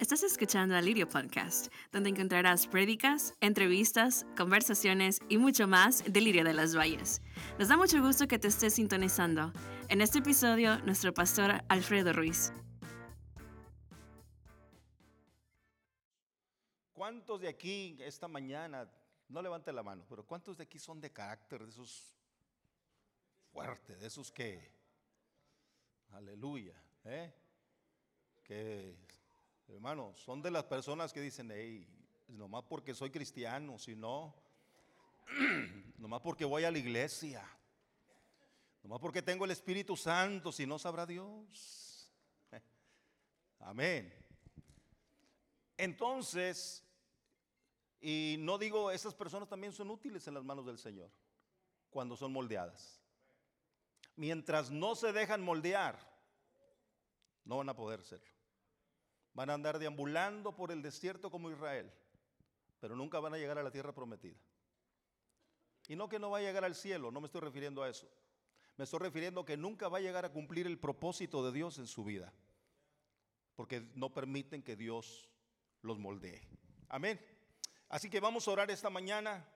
Estás escuchando al Lirio Podcast, donde encontrarás prédicas, entrevistas, conversaciones y mucho más de Lirio de las Valles. Nos da mucho gusto que te estés sintonizando. En este episodio, nuestro pastor Alfredo Ruiz. ¿Cuántos de aquí esta mañana, no levante la mano, pero cuántos de aquí son de carácter, de esos fuertes, de esos que, aleluya, ¿eh? que Hermano, son de las personas que dicen, hey, nomás porque soy cristiano, si no, nomás porque voy a la iglesia, nomás porque tengo el Espíritu Santo, si no sabrá Dios. Amén. Entonces, y no digo, esas personas también son útiles en las manos del Señor cuando son moldeadas. Mientras no se dejan moldear, no van a poder serlo. Van a andar deambulando por el desierto como Israel, pero nunca van a llegar a la tierra prometida. Y no que no va a llegar al cielo, no me estoy refiriendo a eso. Me estoy refiriendo que nunca va a llegar a cumplir el propósito de Dios en su vida, porque no permiten que Dios los moldee. Amén. Así que vamos a orar esta mañana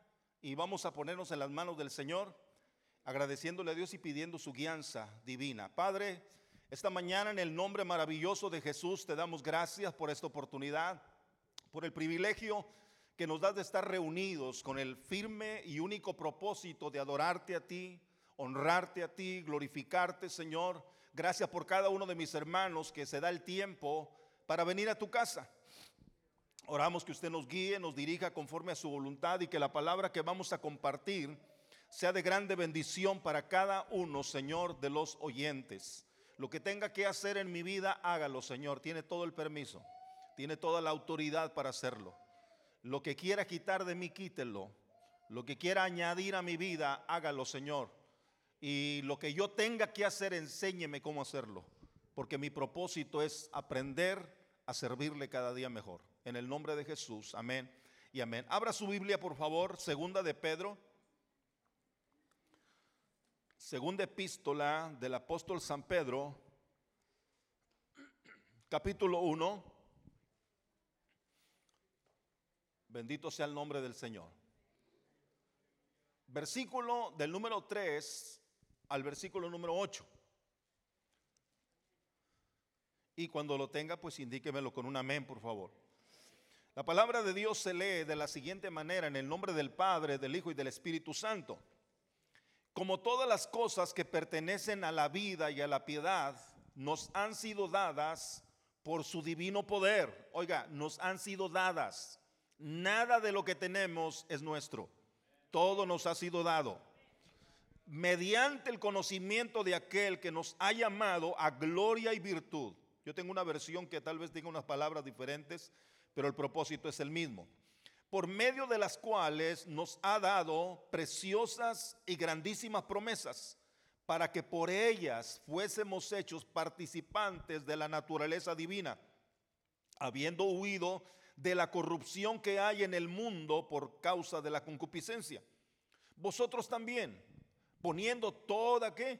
y vamos a ponernos en las manos del Señor, agradeciéndole a Dios y pidiendo su guianza divina. Padre, esta mañana en el nombre maravilloso de Jesús te damos gracias por esta oportunidad, por el privilegio que nos das de estar reunidos con el firme y único propósito de adorarte a ti, honrarte a ti, glorificarte, Señor. Gracias por cada uno de mis hermanos que se da el tiempo para venir a tu casa. Oramos que usted nos guíe, nos dirija conforme a su voluntad y que la palabra que vamos a compartir sea de grande bendición para cada uno, Señor, de los oyentes. Lo que tenga que hacer en mi vida, hágalo, Señor. Tiene todo el permiso. Tiene toda la autoridad para hacerlo. Lo que quiera quitar de mí, quítelo. Lo que quiera añadir a mi vida, hágalo, Señor. Y lo que yo tenga que hacer, enséñeme cómo hacerlo. Porque mi propósito es aprender a servirle cada día mejor. En el nombre de Jesús. Amén y amén. Abra su Biblia, por favor. Segunda de Pedro Segunda epístola del apóstol San Pedro, capítulo 1. Bendito sea el nombre del Señor. Versículo del número 3 al versículo número 8. Y cuando lo tenga, pues indíquemelo con un amén, por favor. La palabra de Dios se lee de la siguiente manera, en el nombre del Padre, del Hijo y del Espíritu Santo. Como todas las cosas que pertenecen a la vida y a la piedad nos han sido dadas por su divino poder. Oiga, nos han sido dadas. Nada de lo que tenemos es nuestro. Todo nos ha sido dado. Mediante el conocimiento de aquel que nos ha llamado a gloria y virtud. Yo tengo una versión que tal vez diga unas palabras diferentes, pero el propósito es el mismo por medio de las cuales nos ha dado preciosas y grandísimas promesas, para que por ellas fuésemos hechos participantes de la naturaleza divina, habiendo huido de la corrupción que hay en el mundo por causa de la concupiscencia. Vosotros también, poniendo toda qué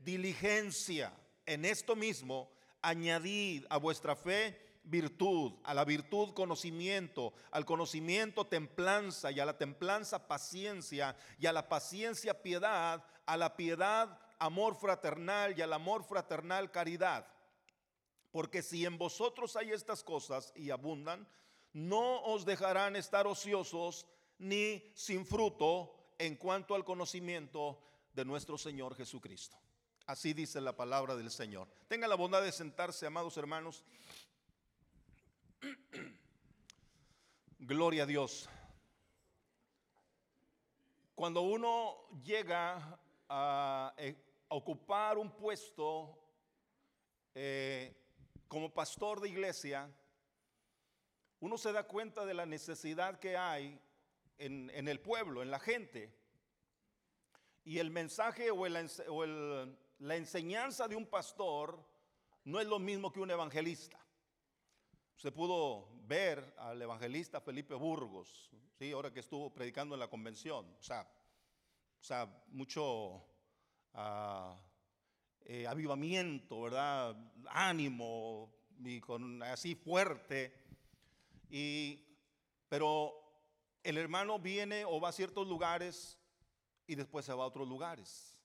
diligencia en esto mismo, añadid a vuestra fe virtud, a la virtud conocimiento, al conocimiento templanza y a la templanza paciencia y a la paciencia piedad, a la piedad amor fraternal y al amor fraternal caridad. Porque si en vosotros hay estas cosas y abundan, no os dejarán estar ociosos ni sin fruto en cuanto al conocimiento de nuestro Señor Jesucristo. Así dice la palabra del Señor. Tenga la bondad de sentarse, amados hermanos. Gloria a Dios. Cuando uno llega a, eh, ocupar un puesto eh, como pastor de iglesia, uno se da cuenta de la necesidad que hay en, el pueblo, en la gente. Y el mensaje o, o la enseñanza de un pastor no es lo mismo que un evangelista. Usted pudo ver al evangelista Felipe Burgos, ¿sí? ahora que estuvo predicando en la convención. O sea, o sea mucho ah, eh, avivamiento, ¿verdad? Ánimo, y con así fuerte. Y, pero el hermano viene o va a ciertos lugares y después se va a otros lugares.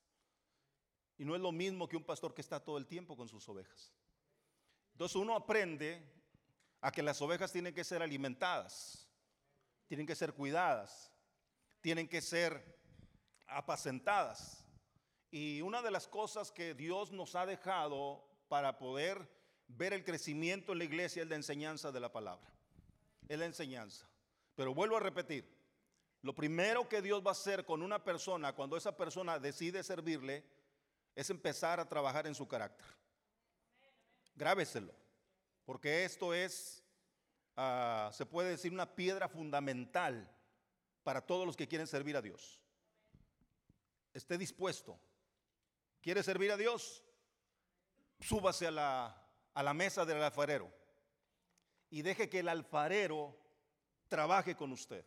Y no es lo mismo que un pastor que está todo el tiempo con sus ovejas. Entonces uno aprende a que las ovejas tienen que ser alimentadas, tienen que ser cuidadas, tienen que ser apacentadas. Y una de las cosas que Dios nos ha dejado para poder ver el crecimiento en la iglesia es la enseñanza de la palabra. Es la enseñanza. Pero vuelvo a repetir, lo primero que Dios va a hacer con una persona cuando esa persona decide servirle es empezar a trabajar en su carácter. Grábeselo, porque esto es, ah, se puede decir, una piedra fundamental para todos los que quieren servir a Dios. Esté dispuesto. ¿Quiere servir a Dios? Súbase a la, a la mesa del alfarero y deje que el alfarero trabaje con usted.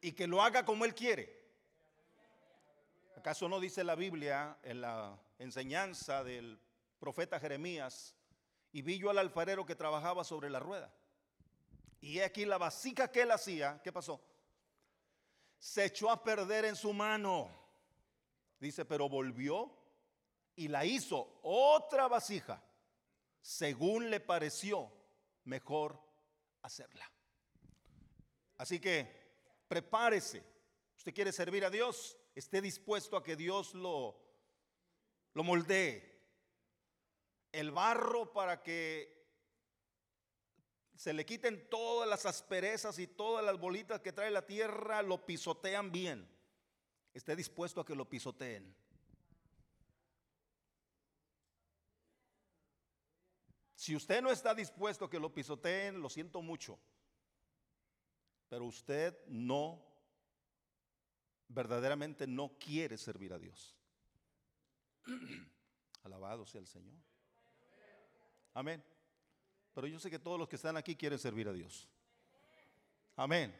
Y que lo haga como Él quiere. ¿Acaso no dice la Biblia en la enseñanza del profeta Jeremías? Y vi yo al alfarero que trabajaba sobre la rueda. Y aquí la vasija que él hacía, ¿qué pasó? Se echó a perder en su mano. Dice, pero volvió y la hizo otra vasija, según le pareció mejor hacerla. Así que prepárese. Usted quiere servir a Dios, esté dispuesto a que Dios lo, lo moldee. El barro para que se le quiten todas las asperezas y todas las bolitas que trae la tierra, lo pisotean bien. Esté dispuesto a que lo pisoteen. Si usted no está dispuesto a que lo pisoteen, lo siento mucho. Pero usted no, verdaderamente no quiere servir a Dios. Alabado sea el Señor. Amén. Pero yo sé que todos los que están aquí quieren servir a Dios. Amén.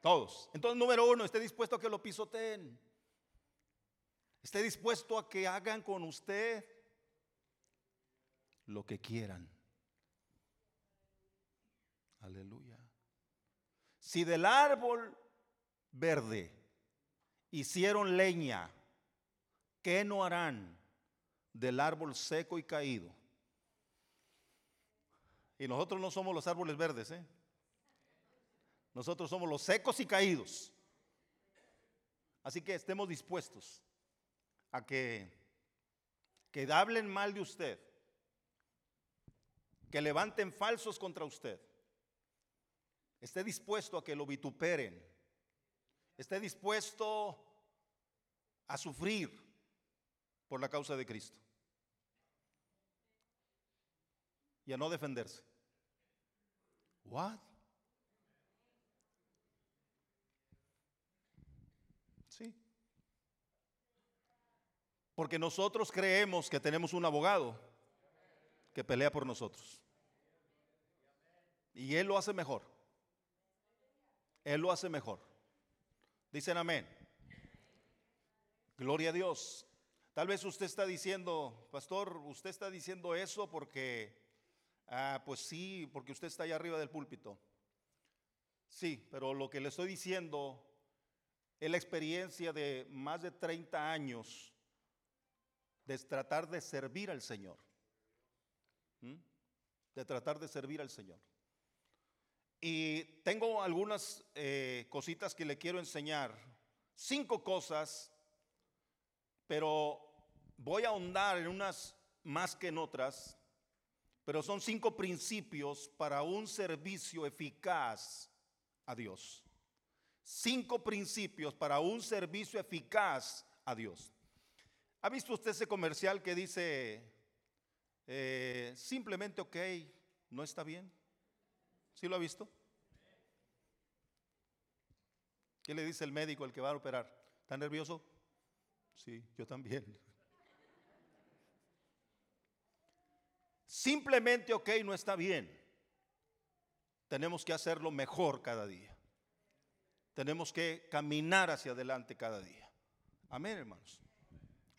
Todos. Entonces, número uno, esté dispuesto a que lo pisoteen. Esté dispuesto a que hagan con usted lo que quieran. Aleluya. Si del árbol verde hicieron leña, ¿qué no harán del árbol seco y caído? Y nosotros no somos los árboles verdes, ¿eh? Nosotros somos los secos y caídos. Así que estemos dispuestos a que, que hablen mal de usted, que levanten falsos contra usted esté dispuesto a que lo vituperen, esté dispuesto a sufrir por la causa de Cristo y a no defenderse. What? Sí. Porque nosotros creemos que tenemos un abogado que pelea por nosotros. Y él lo hace mejor. Él lo hace mejor. Dicen amén. Gloria a Dios. Tal vez usted está diciendo, pastor, usted está diciendo eso porque, ah, pues sí, porque usted está allá arriba del púlpito. Sí, pero lo que le estoy diciendo es la experiencia de más de 30 años de tratar de servir al Señor. ¿Mm? De tratar de servir al Señor. Y tengo algunas eh, cositas que le quiero enseñar. Cinco cosas, pero voy a ahondar en unas más que en otras. Pero son cinco principios para un servicio eficaz a Dios. Cinco principios para un servicio eficaz a Dios. ¿Ha visto usted ese comercial que dice eh, simplemente ok, no está bien? ¿Sí lo ha visto? ¿Qué le dice el médico el que va a operar? ¿Está nervioso? Sí, yo también. Simplemente ok no está bien. Tenemos que hacerlo mejor cada día. Tenemos que caminar hacia adelante cada día. Amén, hermanos.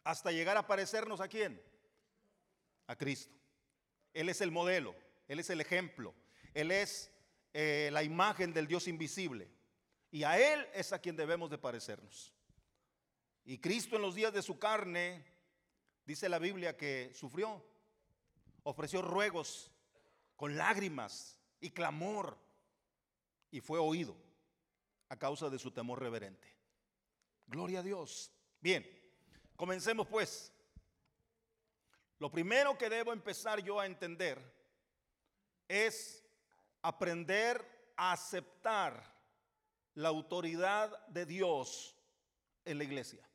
hasta llegar a parecernos a quién? A Cristo. Él es el modelo, Él es el ejemplo, Él es eh, la imagen del Dios invisible. Y a Él es a quien debemos de parecernos. Y Cristo en los días de su carne, dice la Biblia que sufrió, ofreció ruegos con lágrimas y clamor y fue oído a causa de su temor reverente. Gloria a Dios. Bien, comencemos pues. Lo primero que debo empezar yo a entender es aprender a aceptar la autoridad de Dios en la iglesia.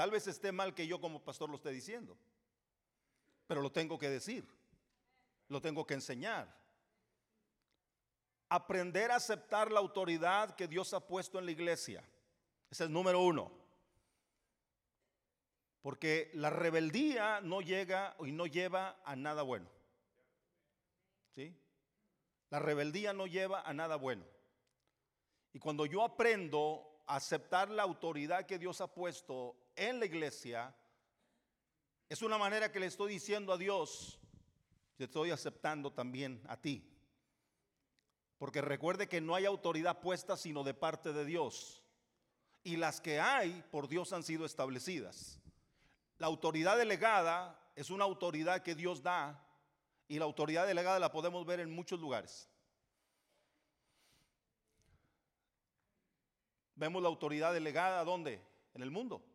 Tal vez esté mal que yo como pastor lo esté diciendo, pero lo tengo que decir, lo tengo que enseñar. Aprender a aceptar la autoridad que Dios ha puesto en la iglesia. Ese es número uno. Porque la rebeldía no llega y no lleva a nada bueno. ¿Sí? La rebeldía no lleva a nada bueno. Y cuando yo aprendo a aceptar la autoridad que Dios ha puesto en la iglesia, es una manera que le estoy diciendo a Dios, te estoy aceptando también a ti. Porque recuerde que no hay autoridad puesta sino de parte de Dios. Y las que hay por Dios han sido establecidas. La autoridad delegada es una autoridad que Dios da y la autoridad delegada la podemos ver en muchos lugares. Vemos la autoridad delegada ¿dónde? En el mundo.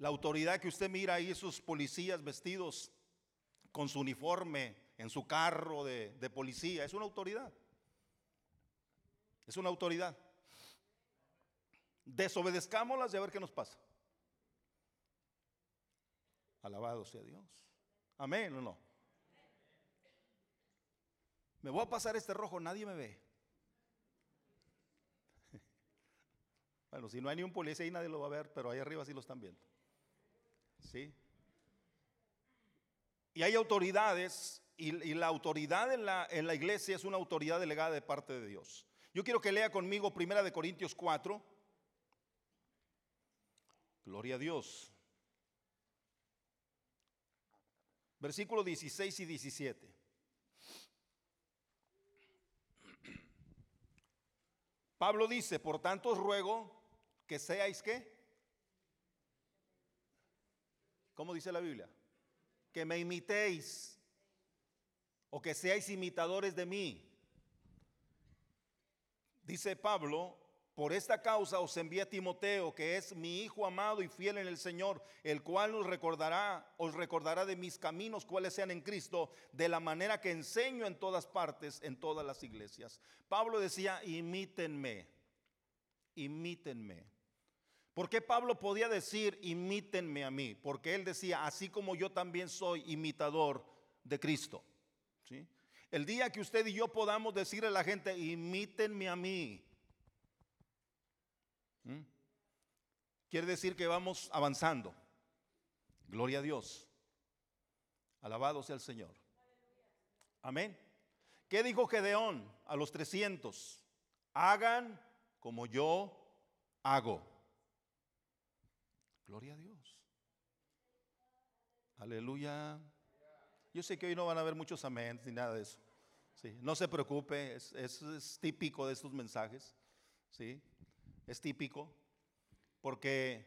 La autoridad que usted mira ahí, esos policías vestidos con su uniforme, en su carro de, policía, es una autoridad. Es una autoridad. Desobedezcámoslas y a ver qué nos pasa. Alabado sea Dios. Amén o no. Me voy a pasar este rojo, nadie me ve. Bueno, si no hay ni un policía ahí nadie lo va a ver, pero ahí arriba sí lo están viendo. ¿Sí? Y hay autoridades, y, la autoridad en la, iglesia es una autoridad delegada de parte de Dios. Yo quiero que lea conmigo Primera de Corintios 4. Gloria a Dios. Versículos 16 y 17. Pablo dice, por tanto os ruego que seáis qué? ¿Cómo dice la Biblia? Que me imitéis o que seáis imitadores de mí. Dice Pablo, por esta causa os envía Timoteo, que es mi hijo amado y fiel en el Señor, el cual nos recordará, os recordará de mis caminos, cuáles sean en Cristo, de la manera que enseño en todas partes, en todas las iglesias. Pablo decía, imítenme, imítenme. ¿Por qué Pablo podía decir, imítenme a mí? Porque él decía, así como yo también soy imitador de Cristo. ¿Sí? El día que usted y yo podamos decirle a la gente, imítenme a mí. Quiere decir que vamos avanzando. Gloria a Dios. Alabado sea el Señor. Amén. ¿Qué dijo Gedeón a los 300? Hagan como yo hago. Gloria a Dios. Aleluya. Yo sé que hoy no van a haber muchos amén ni nada de eso. Sí, no se preocupe, es, es típico de estos mensajes. ¿sí? es típico, porque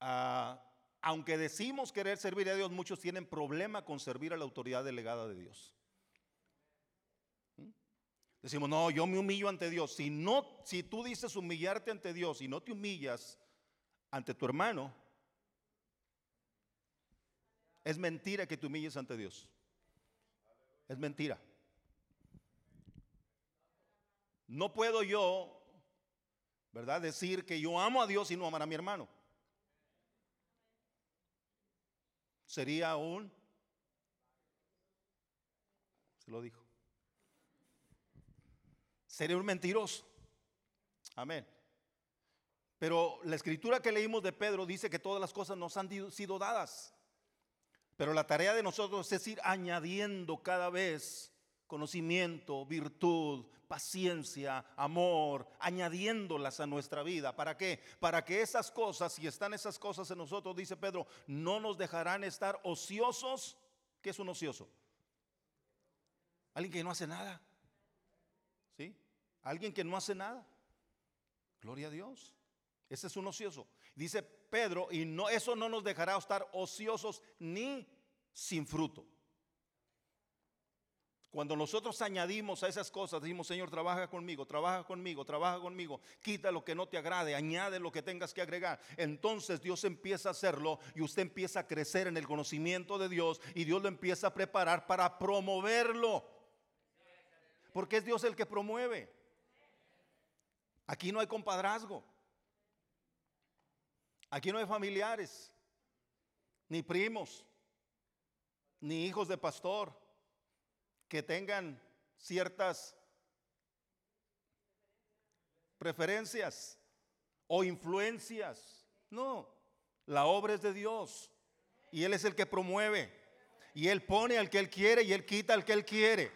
ah, aunque decimos querer servir a Dios, muchos tienen problema con servir a la autoridad delegada de Dios. ¿Mm? Decimos, no, yo me humillo ante Dios. Si, no, si tú dices humillarte ante Dios y no te humillas ante tu hermano, es mentira que te humilles ante Dios. Es mentira. No puedo yo ¿verdad? Decir que yo amo a Dios y no amar a mi hermano. Sería un... Se lo dijo. Sería un mentiroso. Amén. Pero la escritura que leímos de Pedro dice que todas las cosas nos han sido dadas. Pero la tarea de nosotros es ir añadiendo cada vez conocimiento, virtud, paciencia, amor, añadiéndolas a nuestra vida. ¿Para qué? Para que esas cosas, si están esas cosas en nosotros, dice Pedro, no nos dejarán estar ociosos. ¿Qué es un ocioso? Alguien que no hace nada. ¿Sí? Alguien que no hace nada. Gloria a Dios. Ese es un ocioso. Dice Pedro, y no, eso no nos dejará estar ociosos ni sin fruto. Cuando nosotros añadimos a esas cosas, decimos, Señor, trabaja conmigo, trabaja conmigo, trabaja conmigo, quita lo que no te agrade, añade lo que tengas que agregar. Entonces Dios empieza a hacerlo y usted empieza a crecer en el conocimiento de Dios y Dios lo empieza a preparar para promoverlo. Porque es Dios el que promueve. Aquí no hay compadrazgo. Aquí no hay familiares, ni primos, ni hijos de pastor que tengan ciertas preferencias o influencias. No, la obra es de Dios y Él es el que promueve y Él pone al que Él quiere y Él quita al que Él quiere,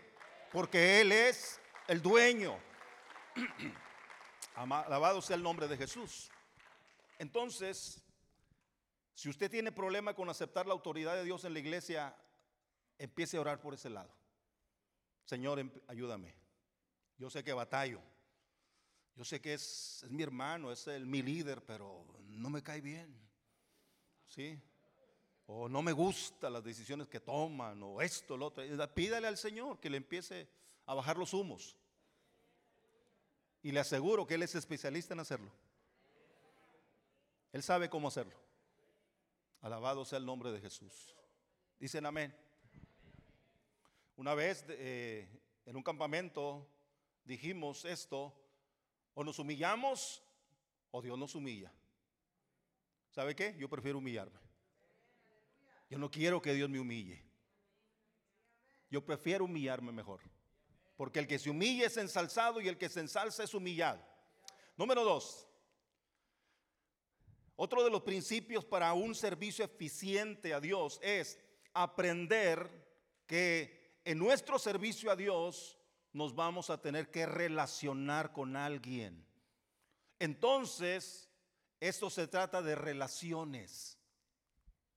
porque Él es el dueño. Alabado sea el nombre de Jesús. Entonces, si usted tiene problema con aceptar la autoridad de Dios en la iglesia, empiece a orar por ese lado. Señor, em, ayúdame. Yo sé que batallo. Yo sé que es, mi hermano, es mi líder, pero no me cae bien. ¿Sí? O no me gustan las decisiones que toman, o esto, lo otro. Pídale al Señor que le empiece a bajar los humos. Y le aseguro que Él es especialista en hacerlo. Él sabe cómo hacerlo. Alabado sea el nombre de Jesús. Dicen amén. Una vez eh, en un campamento dijimos esto, o nos humillamos o Dios nos humilla. ¿Sabe qué? Yo prefiero humillarme. Yo no quiero que Dios me humille. Yo prefiero humillarme mejor. Porque el que se humilla es ensalzado y el que se ensalza es humillado. Número dos, otro de los principios para un servicio eficiente a Dios es aprender que en nuestro servicio a Dios nos vamos a tener que relacionar con alguien. Entonces, esto se trata de relaciones.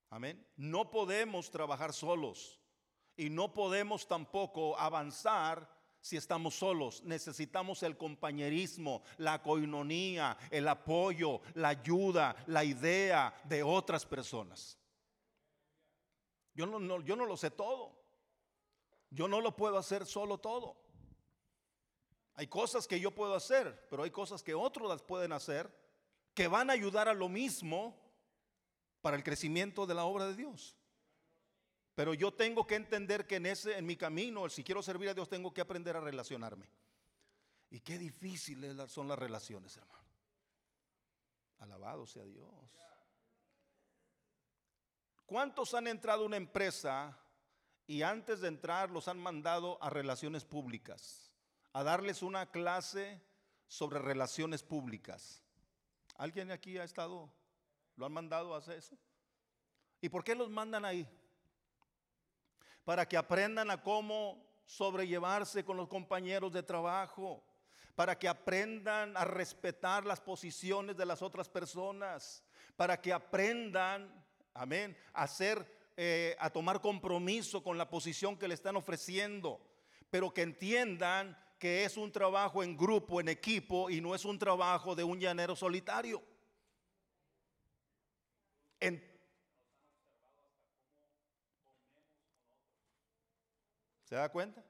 Amén. No podemos trabajar solos y no podemos tampoco avanzar si estamos solos. Necesitamos el compañerismo, la coinonía, el apoyo, la ayuda, la idea de otras personas. Yo no, lo sé todo. Yo no lo puedo hacer solo todo. Hay cosas que yo puedo hacer, pero hay cosas que otros las pueden hacer que van a ayudar a lo mismo para el crecimiento de la obra de Dios. Pero yo tengo que entender que en ese en mi camino, si quiero servir a Dios, tengo que aprender a relacionarme. Y qué difíciles son las relaciones, hermano. Alabado sea Dios. ¿Cuántos han entrado a una empresa y antes de entrar los han mandado a relaciones públicas? A darles una clase sobre relaciones públicas. ¿Alguien aquí ha estado? ¿Lo han mandado a hacer eso? ¿Y por qué los mandan ahí? Para que aprendan a cómo sobrellevarse con los compañeros de trabajo, para que aprendan a respetar las posiciones de las otras personas, para que aprendan, amén, a hacer, eh, a tomar compromiso con la posición que le están ofreciendo, pero que entiendan que es un trabajo en grupo, en equipo, y no es un trabajo de un llanero solitario. ¿Se da cuenta?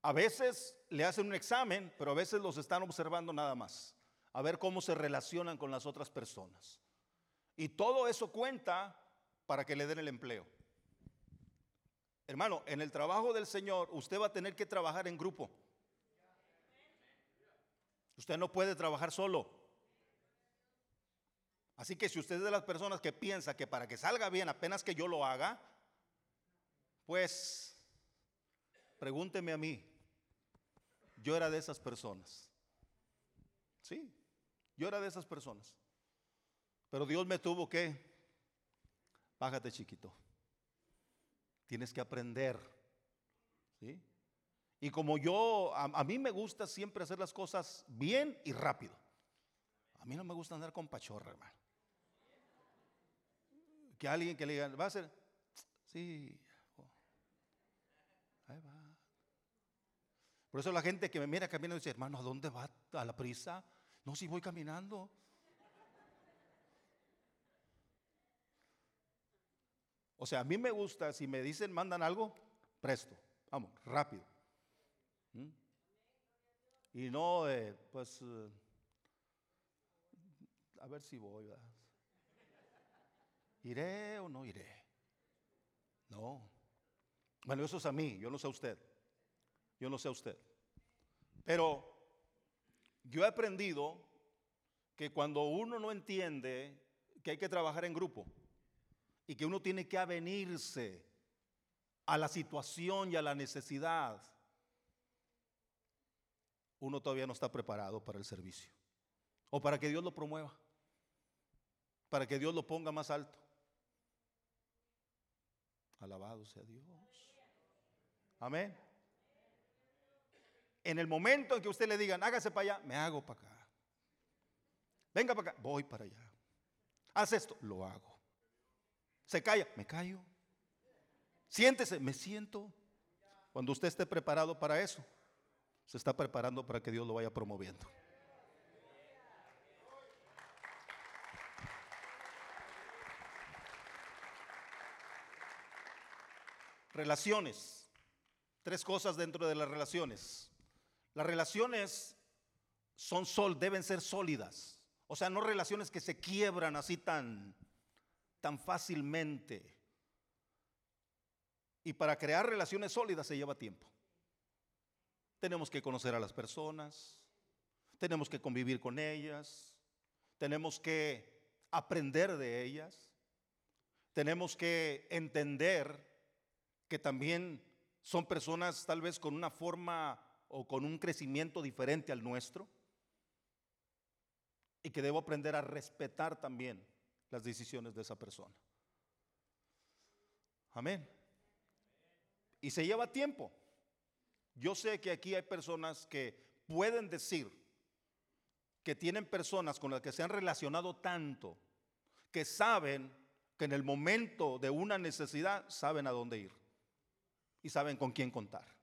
A veces le hacen un examen, pero a veces los están observando nada más, a ver cómo se relacionan con las otras personas. Y todo eso cuenta para que le den el empleo. Hermano, en el trabajo del Señor usted va a tener que trabajar en grupo. Usted no puede trabajar solo. Así que si usted es de las personas que piensa que para que salga bien apenas que yo lo haga, pues Pregúnteme a mí. Yo era de esas personas. Sí, yo era de esas personas. Pero Dios me tuvo que, bájate chiquito. Tienes que aprender. ¿Sí? Y como yo, a, mí me gusta siempre hacer las cosas bien y rápido. A mí no me gusta andar con pachorra, hermano. Que alguien que le diga, va a ser, sí, ahí va. Por eso la gente que me mira caminando dice, hermano, ¿a dónde va? ¿A la prisa? No, si voy caminando. O sea, a mí me gusta, si me dicen, mandan algo, presto, vamos, rápido. ¿Mm? Y no, pues, eh, a ver si voy. ¿Iré o no iré? No. Bueno, eso es a mí, yo no sé a usted. Yo no sé usted. Pero yo he aprendido que cuando uno no entiende que hay que trabajar en grupo y que uno tiene que avenirse a la situación y a la necesidad, uno todavía no está preparado para el servicio o para que Dios lo promueva, para que Dios lo ponga más alto. Alabado sea Dios. Amén. En el momento en que usted le digan, hágase para allá, me hago para acá. Venga para acá, voy para allá. Haz esto, lo hago. Se calla, me callo. Siéntese, me siento. Cuando usted esté preparado para eso, se está preparando para que Dios lo vaya promoviendo. Relaciones. Tres cosas dentro de las relaciones. Las relaciones son sol, deben ser sólidas. O sea, no relaciones que se quiebran así tan, tan fácilmente. Y para crear relaciones sólidas se lleva tiempo. Tenemos que conocer a las personas, tenemos que convivir con ellas, tenemos que aprender de ellas, tenemos que entender que también son personas tal vez con una forma o con un crecimiento diferente al nuestro y que debo aprender a respetar también las decisiones de esa persona. Amén. Y se lleva tiempo. Yo sé que aquí hay personas que pueden decir que tienen personas con las que se han relacionado tanto, que saben que en el momento de una necesidad saben a dónde ir y saben con quién contar.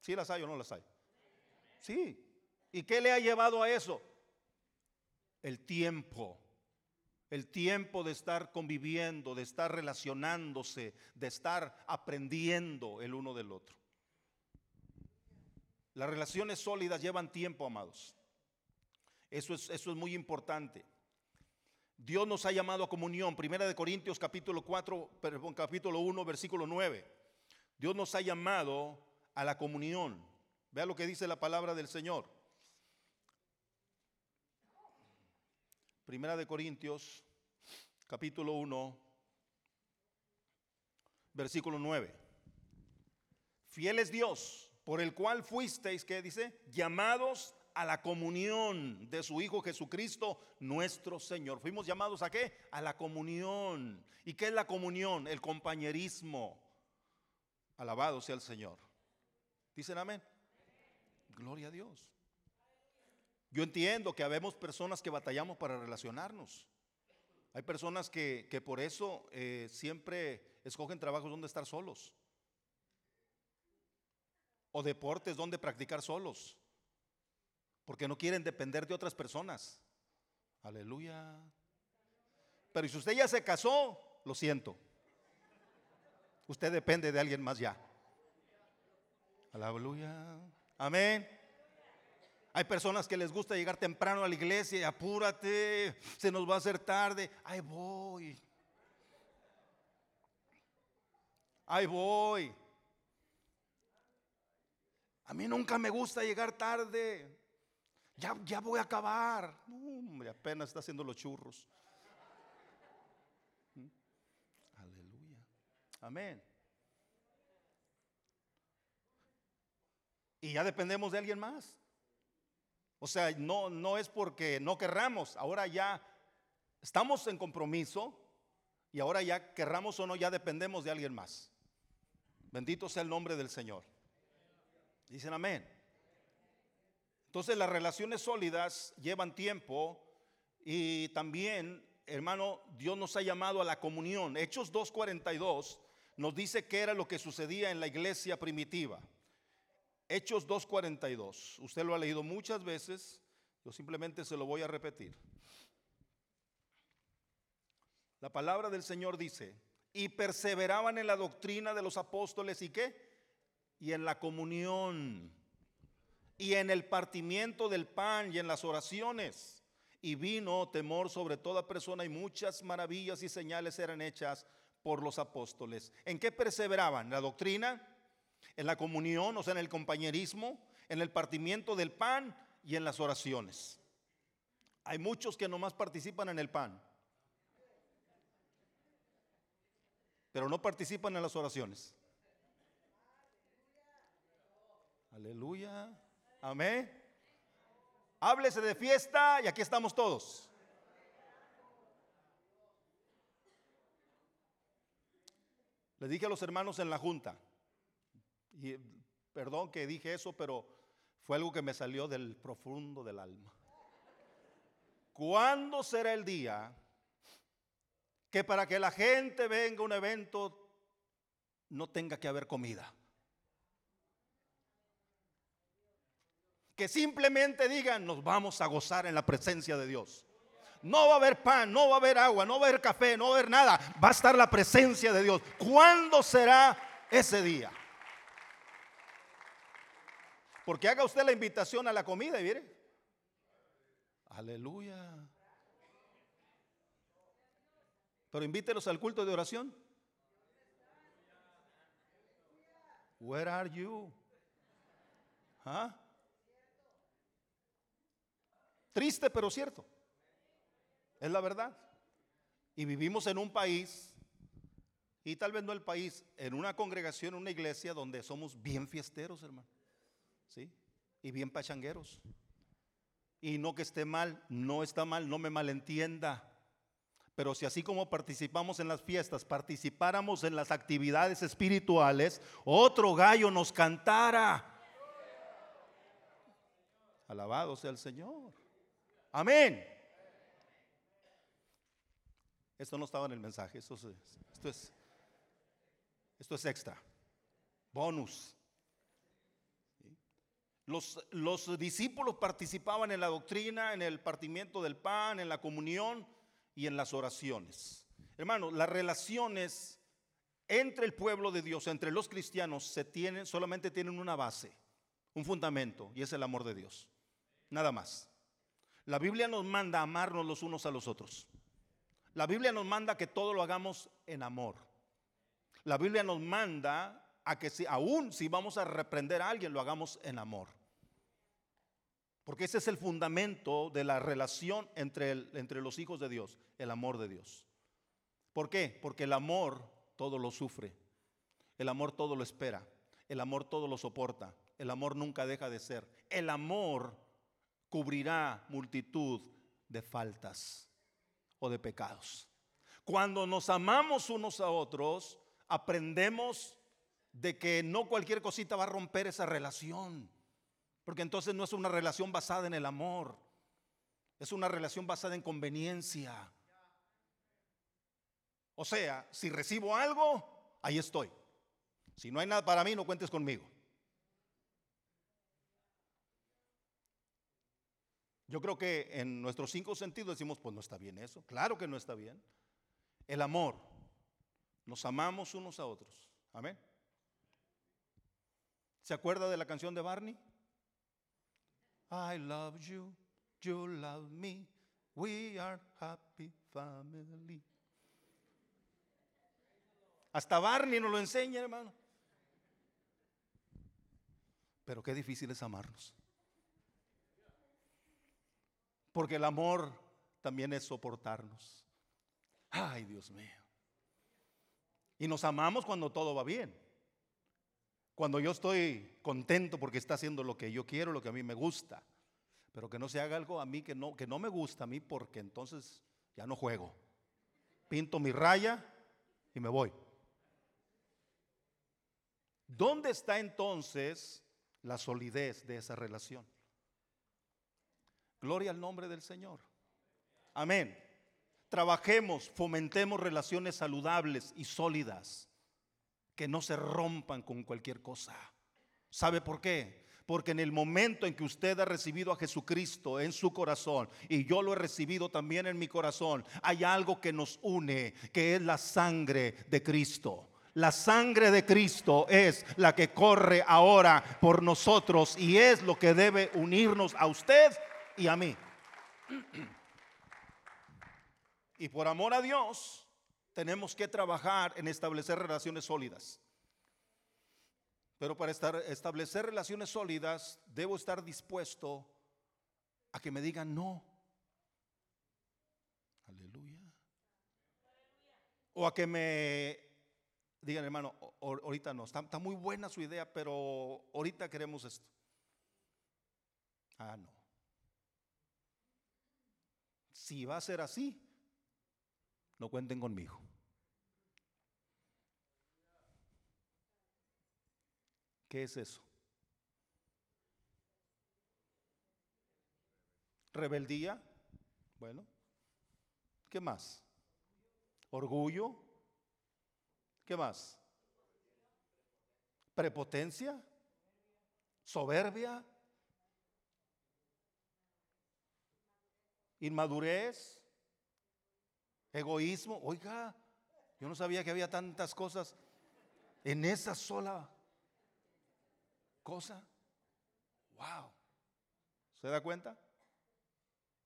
¿Sí las hay o no las hay? Sí. ¿Y qué le ha llevado a eso? El tiempo. El tiempo de estar conviviendo, de estar relacionándose, de estar aprendiendo el uno del otro. Las relaciones sólidas llevan tiempo, amados. Eso es, eso es muy importante. Dios nos ha llamado a comunión. Primera de Corintios capítulo 4, perdón, capítulo 1, versículo 9. Dios nos ha llamado a la comunión. Vea lo que dice la palabra del Señor. Primera de Corintios capítulo 1, versículo 9. Fiel es Dios, por el cual fuisteis, ¿qué dice? Llamados a la comunión de su Hijo Jesucristo, nuestro Señor. Fuimos llamados a qué? A la comunión. ¿Y qué es la comunión? El compañerismo. Alabado sea el Señor. ¿Dicen amén? Gloria a Dios. Yo entiendo que habemos personas que batallamos para relacionarnos. Hay personas que, que por eso eh, siempre escogen trabajos donde estar solos. O deportes donde practicar solos porque no quieren depender de otras personas. Aleluya. Pero si usted ya se casó, lo siento. Usted depende de alguien más ya. Aleluya. Amén. Hay personas que les gusta llegar temprano a la iglesia apúrate, se nos va a hacer tarde. Ahí voy. Ahí voy. A mí nunca me gusta llegar tarde. Ya, voy a acabar. hombre, apenas está haciendo los churros. ¿Mm? Aleluya. Amén. Y ya dependemos de alguien más. O sea, no, no es porque no querramos. Ahora ya estamos en compromiso y ahora ya querramos o no, ya dependemos de alguien más. Bendito sea el nombre del Señor. Dicen amén. Entonces las relaciones sólidas llevan tiempo y también, hermano, Dios nos ha llamado a la comunión. Hechos 2.42 nos dice qué era lo que sucedía en la iglesia primitiva. Hechos 2.42. Usted lo ha leído muchas veces, yo simplemente se lo voy a repetir. La palabra del Señor dice, y perseveraban en la doctrina de los apóstoles y qué? Y en la comunión, y en el partimiento del pan y en las oraciones. Y vino temor sobre toda persona y muchas maravillas y señales eran hechas por los apóstoles. ¿En qué perseveraban? ¿En la doctrina? ¿En la comunión? O sea, en el compañerismo, en el partimiento del pan y en las oraciones. Hay muchos que nomás participan en el pan, pero no participan en las oraciones. Aleluya. Amén. Háblese de fiesta y aquí estamos todos. Le dije a los hermanos en la junta, y perdón que dije eso, pero fue algo que me salió del profundo del alma. ¿Cuándo será el día que para que la gente venga a un evento no tenga que haber comida? Que simplemente digan, nos vamos a gozar en la presencia de Dios. No va a haber pan, no va a haber agua, no va a haber café, no va a haber nada. Va a estar la presencia de Dios. ¿Cuándo será ese día? Porque haga usted la invitación a la comida y mire. Aleluya. Pero invítelos al culto de oración. Where are you? ¿Ah? Triste pero cierto. Es la verdad. Y vivimos en un país, y tal vez no el país, en una congregación, una iglesia donde somos bien fiesteros, hermano. ¿Sí? Y bien pachangueros. Y no que esté mal, no está mal, no me malentienda. Pero si así como participamos en las fiestas, participáramos en las actividades espirituales, otro gallo nos cantara. Alabado sea el Señor. Amén. Esto no estaba en el mensaje, es, esto es, esto es extra, bonus. Los, los discípulos participaban en la doctrina, en el partimiento del pan, en la comunión y en las oraciones. Hermanos, las relaciones entre el pueblo de Dios, entre los cristianos, se tienen, solamente tienen una base, un fundamento, y es el amor de Dios. Nada más. La Biblia nos manda a amarnos los unos a los otros. La Biblia nos manda que todo lo hagamos en amor. La Biblia nos manda a que si, aún si vamos a reprender a alguien, lo hagamos en amor. Porque ese es el fundamento de la relación entre, entre los hijos de Dios, el amor de Dios. ¿Por qué? Porque el amor todo lo sufre, el amor todo lo espera, el amor todo lo soporta, el amor nunca deja de ser. El amor cubrirá multitud de faltas o de pecados. Cuando nos amamos unos a otros, aprendemos de que no cualquier cosita va a romper esa relación. Porque entonces no es una relación basada en el amor. Es una relación basada en conveniencia. O sea, si recibo algo, ahí estoy. Si no hay nada para mí, no cuentes conmigo. Yo creo que en nuestros cinco sentidos decimos, pues no está bien eso. Claro que no está bien. El amor. Nos amamos unos a otros. Amén. ¿Se acuerda de la canción de Barney? I love you, you love me, we are happy family. Hasta Barney nos lo enseña, hermano. Pero qué difícil es amarnos. Porque el amor también es soportarnos. Ay, Dios mío. Y nos amamos cuando todo va bien. Cuando yo estoy contento porque está haciendo lo que yo quiero, lo que a mí me gusta. Pero que no se haga algo a mí que no, que no me gusta a mí porque entonces ya no juego. Pinto mi raya y me voy. ¿Dónde está entonces la solidez de esa relación? Gloria al nombre del Señor. Amén. Trabajemos, fomentemos relaciones saludables y sólidas, que no se rompan con cualquier cosa. ¿Sabe por qué? Porque en el momento en que usted ha recibido a Jesucristo en su corazón y yo lo he recibido también en mi corazón, hay algo que nos une, que es la sangre de Cristo. La sangre de Cristo es la que corre ahora por nosotros y es lo que debe unirnos a usted y a mí. Y por amor a Dios, tenemos que trabajar en establecer relaciones sólidas. Pero para estar, establecer relaciones sólidas, debo estar dispuesto a que me digan no. Aleluya. O a que me digan, hermano, ahorita no, está, está muy buena su idea, pero ahorita queremos esto. Ah, no. Si va a ser así, no cuenten conmigo. ¿Qué es eso? Rebeldía. Bueno. ¿Qué más? Orgullo. ¿Qué más? Prepotencia. Soberbia. Inmadurez. Egoísmo. Oiga, yo no sabía que había tantas cosas en esa sola cosa. Wow. ¿Se da cuenta?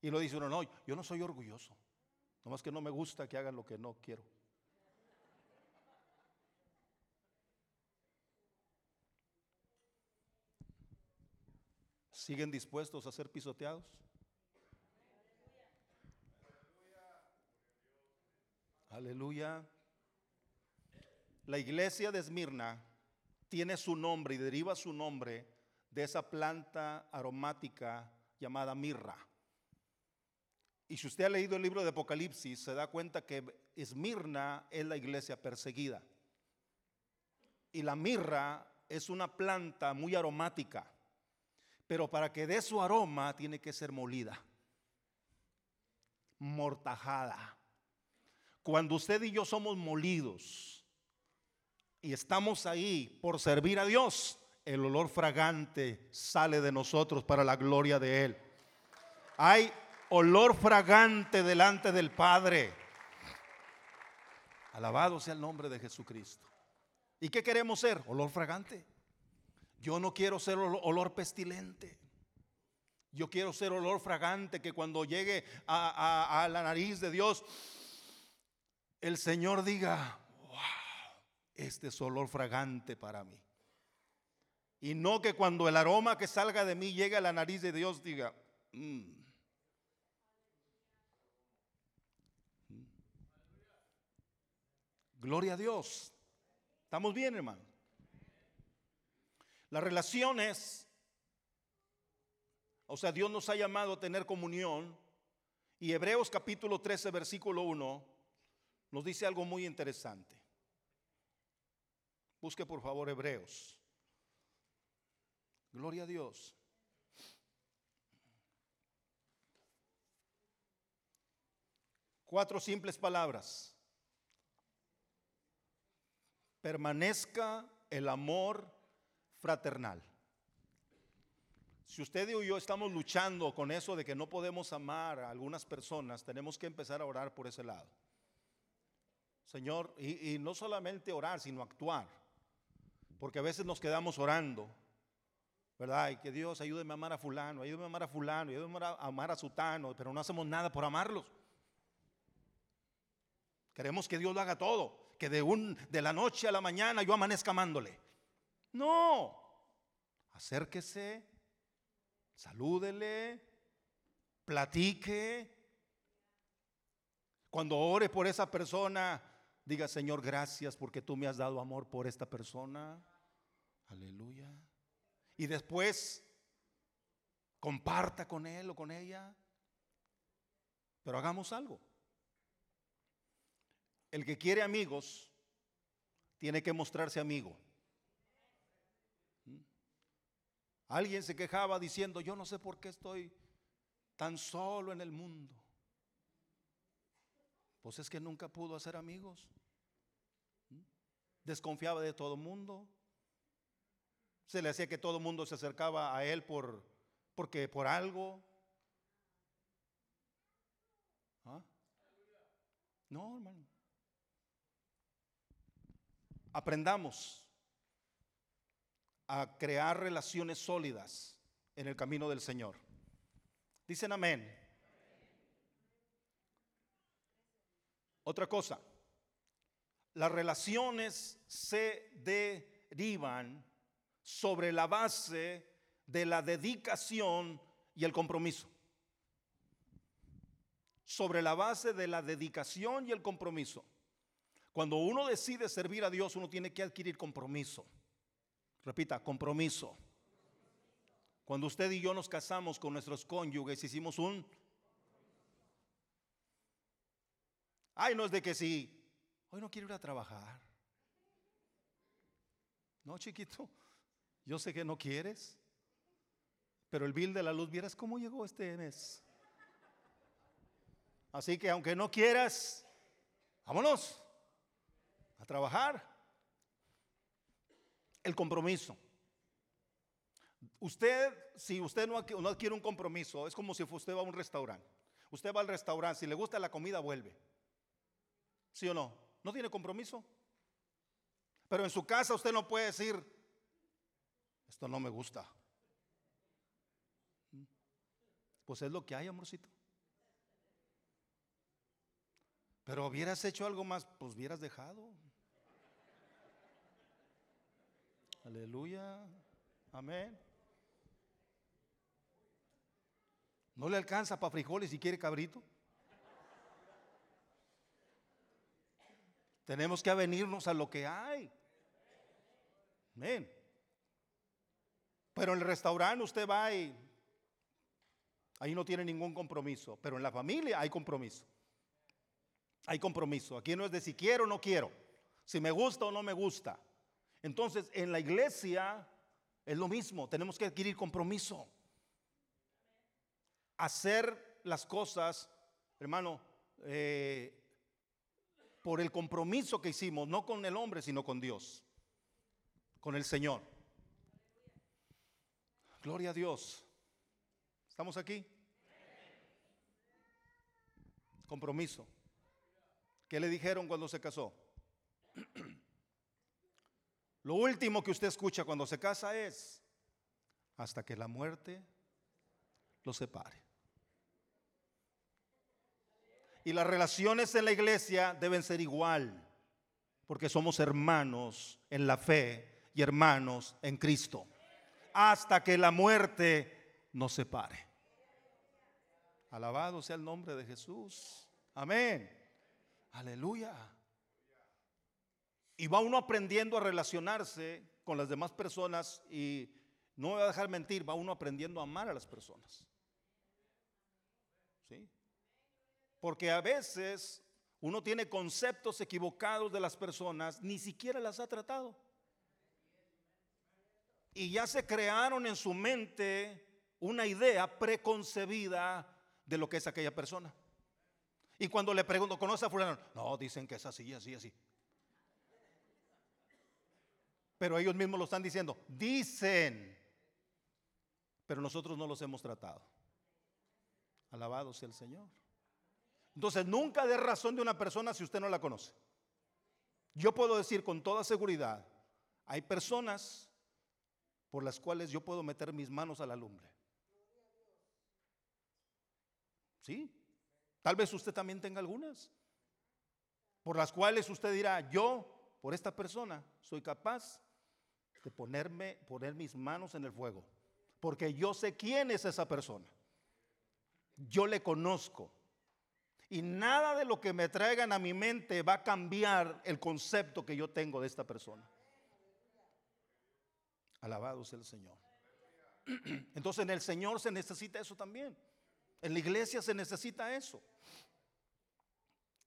Y lo dice uno, no, yo no soy orgulloso. Nomás que no me gusta que hagan lo que no quiero. ¿Siguen dispuestos a ser pisoteados? Aleluya. La iglesia de Esmirna tiene su nombre y deriva su nombre de esa planta aromática llamada mirra. Y si usted ha leído el libro de Apocalipsis, se da cuenta que Esmirna es la iglesia perseguida. Y la mirra es una planta muy aromática, pero para que dé su aroma tiene que ser molida, mortajada. Cuando usted y yo somos molidos y estamos ahí por servir a Dios, el olor fragante sale de nosotros para la gloria de Él. Hay olor fragante delante del Padre. Alabado sea el nombre de Jesucristo. ¿Y qué queremos ser? Olor fragante. Yo no quiero ser olor pestilente. Yo quiero ser olor fragante que cuando llegue a, a la nariz de Dios el Señor diga, este es olor fragante para mí. Y no que cuando el aroma que salga de mí llegue a la nariz de Dios diga, mm". gloria a Dios. ¿Estamos bien, hermano? Las relaciones, o sea, Dios nos ha llamado a tener comunión. Y Hebreos capítulo 13, versículo 1 nos dice algo muy interesante. Busque por favor Hebreos. Gloria a Dios. Cuatro simples palabras. Permanezca el amor fraternal. Si usted y yo estamos luchando con eso de que no podemos amar a algunas personas, tenemos que empezar a orar por ese lado. Señor, y, no solamente orar, sino actuar. Porque a veces nos quedamos orando, ¿verdad? Y que Dios ayúdeme a amar a fulano, ayúdeme a amar a fulano, ayúdeme a amar a sutano, pero no hacemos nada por amarlos. Queremos que Dios lo haga todo, que de, un, de la noche a la mañana yo amanezca amándole. No, acérquese, salúdele, platique. Cuando ore por esa persona, Diga, Señor, gracias porque tú me has dado amor por esta persona. Aleluya. Y después, comparta con él o con ella. Pero hagamos algo. El que quiere amigos, tiene que mostrarse amigo. Alguien se quejaba diciendo, yo no sé por qué estoy tan solo en el mundo. Pues es que nunca pudo hacer amigos. ¿Mm? Desconfiaba de todo mundo. Se le hacía que todo el mundo se acercaba a él por, porque por algo. ¿Ah? No, hermano. Aprendamos a crear relaciones sólidas en el camino del Señor. Dicen amén. Otra cosa, las relaciones se derivan sobre la base de la dedicación y el compromiso. Sobre la base de la dedicación y el compromiso. Cuando uno decide servir a Dios, uno tiene que adquirir compromiso. Repita, compromiso. Cuando usted y yo nos casamos con nuestros cónyuges, hicimos un... Ay, no es de que si, hoy no quiero ir a trabajar. No, chiquito, yo sé que no quieres, pero el bill de la luz, vieras cómo llegó este mes. Así que aunque no quieras, vámonos a trabajar. El compromiso. Usted, si usted no adquiere un compromiso, es como si usted va a un restaurante. Usted va al restaurante, si le gusta la comida, vuelve. ¿Sí o no? ¿No tiene compromiso? Pero en su casa usted no puede decir, esto no me gusta. Pues es lo que hay, amorcito. Pero hubieras hecho algo más, pues hubieras dejado. Aleluya. Amén. ¿No le alcanza para frijoles si quiere cabrito? Tenemos que avenirnos a lo que hay. Amén. Pero en el restaurante usted va y ahí no tiene ningún compromiso. Pero en la familia hay compromiso. Hay compromiso. Aquí no es de si quiero o no quiero. Si me gusta o no me gusta. Entonces, en la iglesia es lo mismo. Tenemos que adquirir compromiso. Hacer las cosas, hermano, eh, por el compromiso que hicimos, no con el hombre, sino con Dios, con el Señor. Gloria a Dios. ¿Estamos aquí? Compromiso. ¿Qué le dijeron cuando se casó? Lo último que usted escucha cuando se casa es hasta que la muerte lo separe. Y las relaciones en la iglesia deben ser igual, porque somos hermanos en la fe y hermanos en Cristo, hasta que la muerte nos separe. Alabado sea el nombre de Jesús. Amén. Aleluya. Y va uno aprendiendo a relacionarse con las demás personas y no me voy a dejar mentir, va uno aprendiendo a amar a las personas. ¿Sí? Porque a veces uno tiene conceptos equivocados de las personas, ni siquiera las ha tratado. Y ya se crearon en su mente una idea preconcebida de lo que es aquella persona. Y cuando le pregunto, ¿conoce a fulano? No, dicen que es así, así, así. Pero ellos mismos lo están diciendo. Dicen. Pero nosotros no los hemos tratado. Alabado sea el Señor. Entonces, nunca dé razón de una persona si usted no la conoce. Yo puedo decir con toda seguridad, hay personas por las cuales yo puedo meter mis manos a la lumbre. ¿Sí? Tal vez usted también tenga algunas, por las cuales usted dirá, yo, por esta persona, soy capaz de ponerme, poner mis manos en el fuego, porque yo sé quién es esa persona. Yo le conozco. Y nada de lo que me traigan a mi mente va a cambiar el concepto que yo tengo de esta persona. Alabado sea el Señor. Entonces en el Señor se necesita eso también. En la iglesia se necesita eso.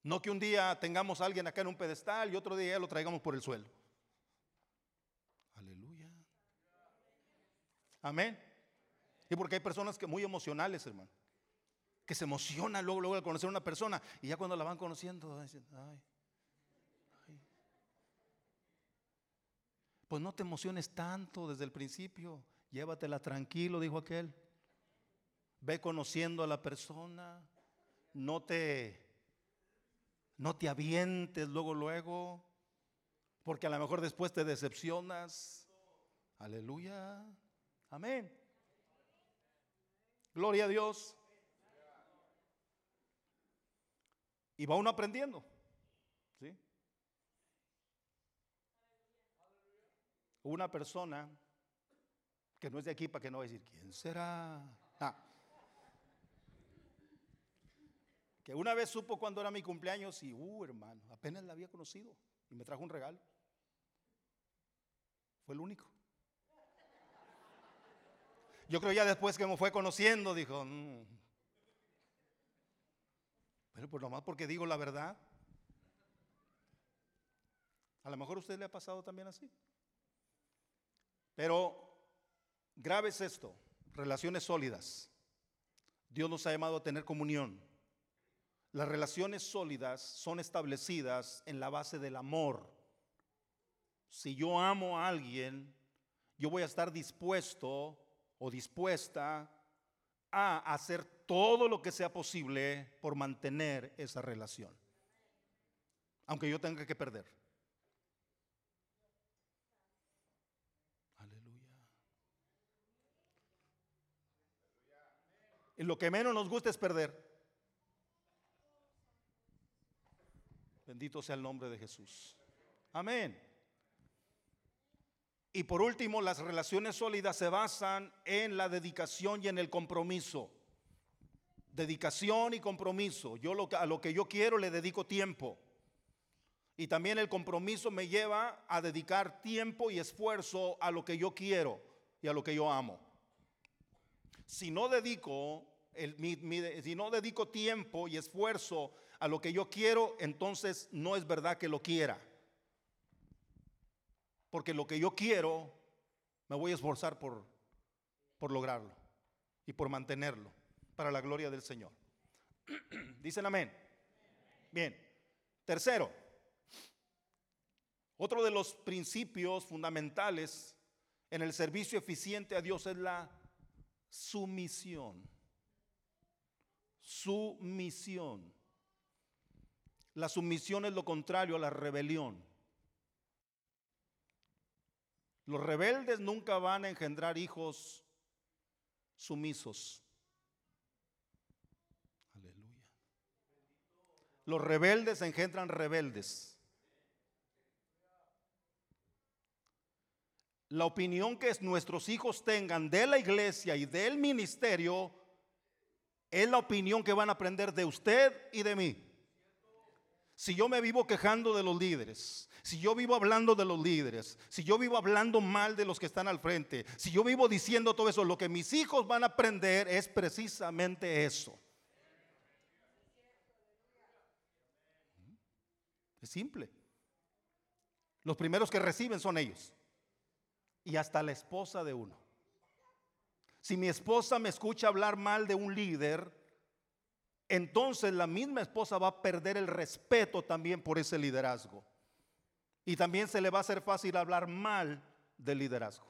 No que un día tengamos a alguien acá en un pedestal y otro día lo traigamos por el suelo. Aleluya. Amén. Y porque hay personas que muy emocionales, hermano. Que se emocionan luego, luego al conocer a una persona. Y ya cuando la van conociendo, dicen, ay. Pues no te emociones tanto desde el principio. Llévatela tranquilo, dijo aquel. Ve conociendo a la persona. No te, no te avientes luego, luego. Porque a lo mejor después te decepcionas. Aleluya. Amén. Gloria a Dios. Y va uno aprendiendo. ¿sí? Una persona que no es de aquí para que no va a decir, ¿quién será? Ah. Que una vez supo cuando era mi cumpleaños y, uh, hermano, apenas la había conocido y me trajo un regalo. Fue el único. Yo creo ya después que me fue conociendo, dijo, mm". pero pues nomás porque digo la verdad. A lo mejor a usted le ha pasado también así. Pero grave es esto, relaciones sólidas. Dios nos ha llamado a tener comunión. Las relaciones sólidas son establecidas en la base del amor. Si yo amo a alguien, yo voy a estar dispuesto o dispuesta a hacer todo lo que sea posible por mantener esa relación. Aunque yo tenga que perder. Aleluya. Lo que menos nos gusta es perder. Bendito sea el nombre de Jesús. Amén. Y por último, las relaciones sólidas se basan en la dedicación y en el compromiso. Dedicación y compromiso. Yo a lo que yo quiero le dedico tiempo. Y también el compromiso me lleva a dedicar tiempo y esfuerzo a lo que yo quiero y a lo que yo amo. Si no dedico, tiempo y esfuerzo a lo que yo quiero, entonces no es verdad que lo quiera porque lo que yo quiero, me voy a esforzar por, por lograrlo y por mantenerlo para la gloria del Señor. Dicen amén. Bien. Tercero, otro de los principios fundamentales en el servicio eficiente a Dios es la sumisión. Sumisión. La sumisión es lo contrario a la rebelión. Los rebeldes nunca van a engendrar hijos sumisos. Aleluya. Los rebeldes engendran rebeldes. La opinión que nuestros hijos tengan de la iglesia y del ministerio es la opinión que van a aprender de usted y de mí. Si yo me vivo quejando de los líderes, si yo vivo hablando de los líderes, si yo vivo hablando mal de los que están al frente, si yo vivo diciendo todo eso, lo que mis hijos van a aprender es precisamente eso. Es simple. Los primeros que reciben son ellos. Y hasta la esposa de uno. Si mi esposa me escucha hablar mal de un líder, entonces la misma esposa va a perder el respeto también por ese liderazgo. Y también se le va a hacer fácil hablar mal del liderazgo.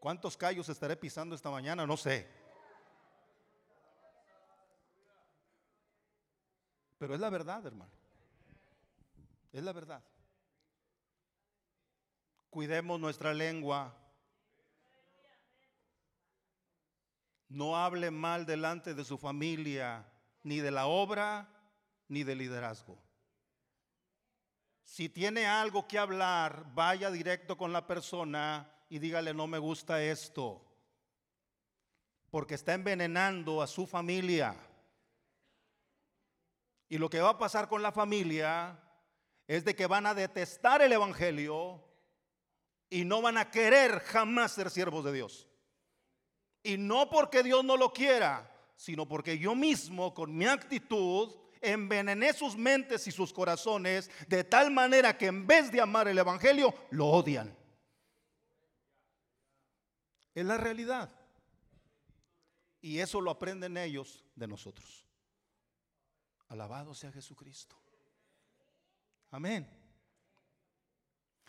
¿Cuántos callos estaré pisando esta mañana? No sé. Pero es la verdad, hermano. Es la verdad. Cuidemos nuestra lengua. No hable mal delante de su familia, ni de la obra, ni de liderazgo. Si tiene algo que hablar, vaya directo con la persona y dígale, no me gusta esto, porque está envenenando a su familia. Y lo que va a pasar con la familia es de que van a detestar el Evangelio y no van a querer jamás ser siervos de Dios. Y no porque Dios no lo quiera, sino porque yo mismo con mi actitud envenené sus mentes y sus corazones de tal manera que en vez de amar el Evangelio, lo odian. Es la realidad. Y eso lo aprenden ellos de nosotros. Alabado sea Jesucristo. Amén.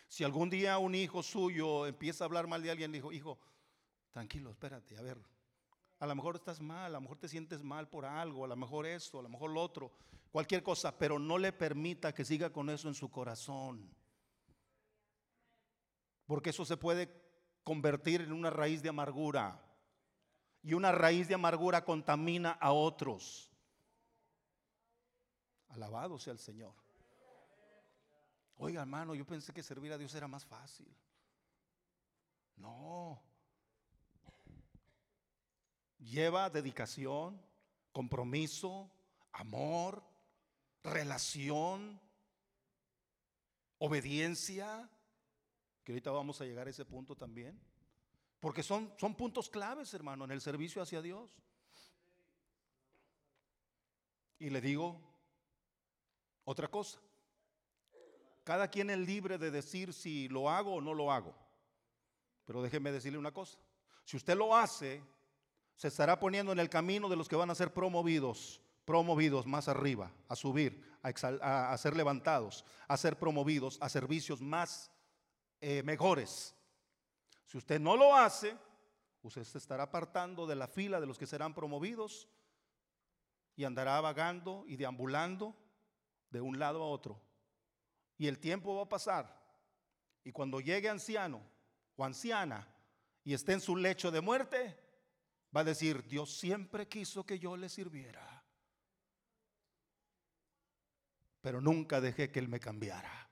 Si algún día un hijo suyo empieza a hablar mal de alguien, dijo, hijo, tranquilo, espérate, a ver, a lo mejor estás mal, a lo mejor te sientes mal por algo, a lo mejor esto, a lo mejor lo otro, cualquier cosa, pero no le permita que siga con eso en su corazón. Porque eso se puede convertir en una raíz de amargura. Y una raíz de amargura contamina a otros. Alabado sea el Señor. Oiga, hermano, yo pensé que servir a Dios era más fácil. No. Lleva dedicación, compromiso, amor, relación, obediencia, que ahorita vamos a llegar a ese punto también. Porque son, son puntos claves, hermano, en el servicio hacia Dios. Y le digo otra cosa. Cada quien es libre de decir si lo hago o no lo hago. Pero déjeme decirle una cosa. Si usted lo hace, se estará poniendo en el camino de los que van a ser promovidos, promovidos más arriba, a subir, a, ser levantados, a ser promovidos a servicios más eh, mejores. Si usted no lo hace, usted se estará apartando de la fila de los que serán promovidos y andará vagando y deambulando de un lado a otro y el tiempo va a pasar. Y cuando llegue anciano o anciana y esté en su lecho de muerte, va a decir, Dios siempre quiso que yo le sirviera. Pero nunca dejé que Él me cambiara.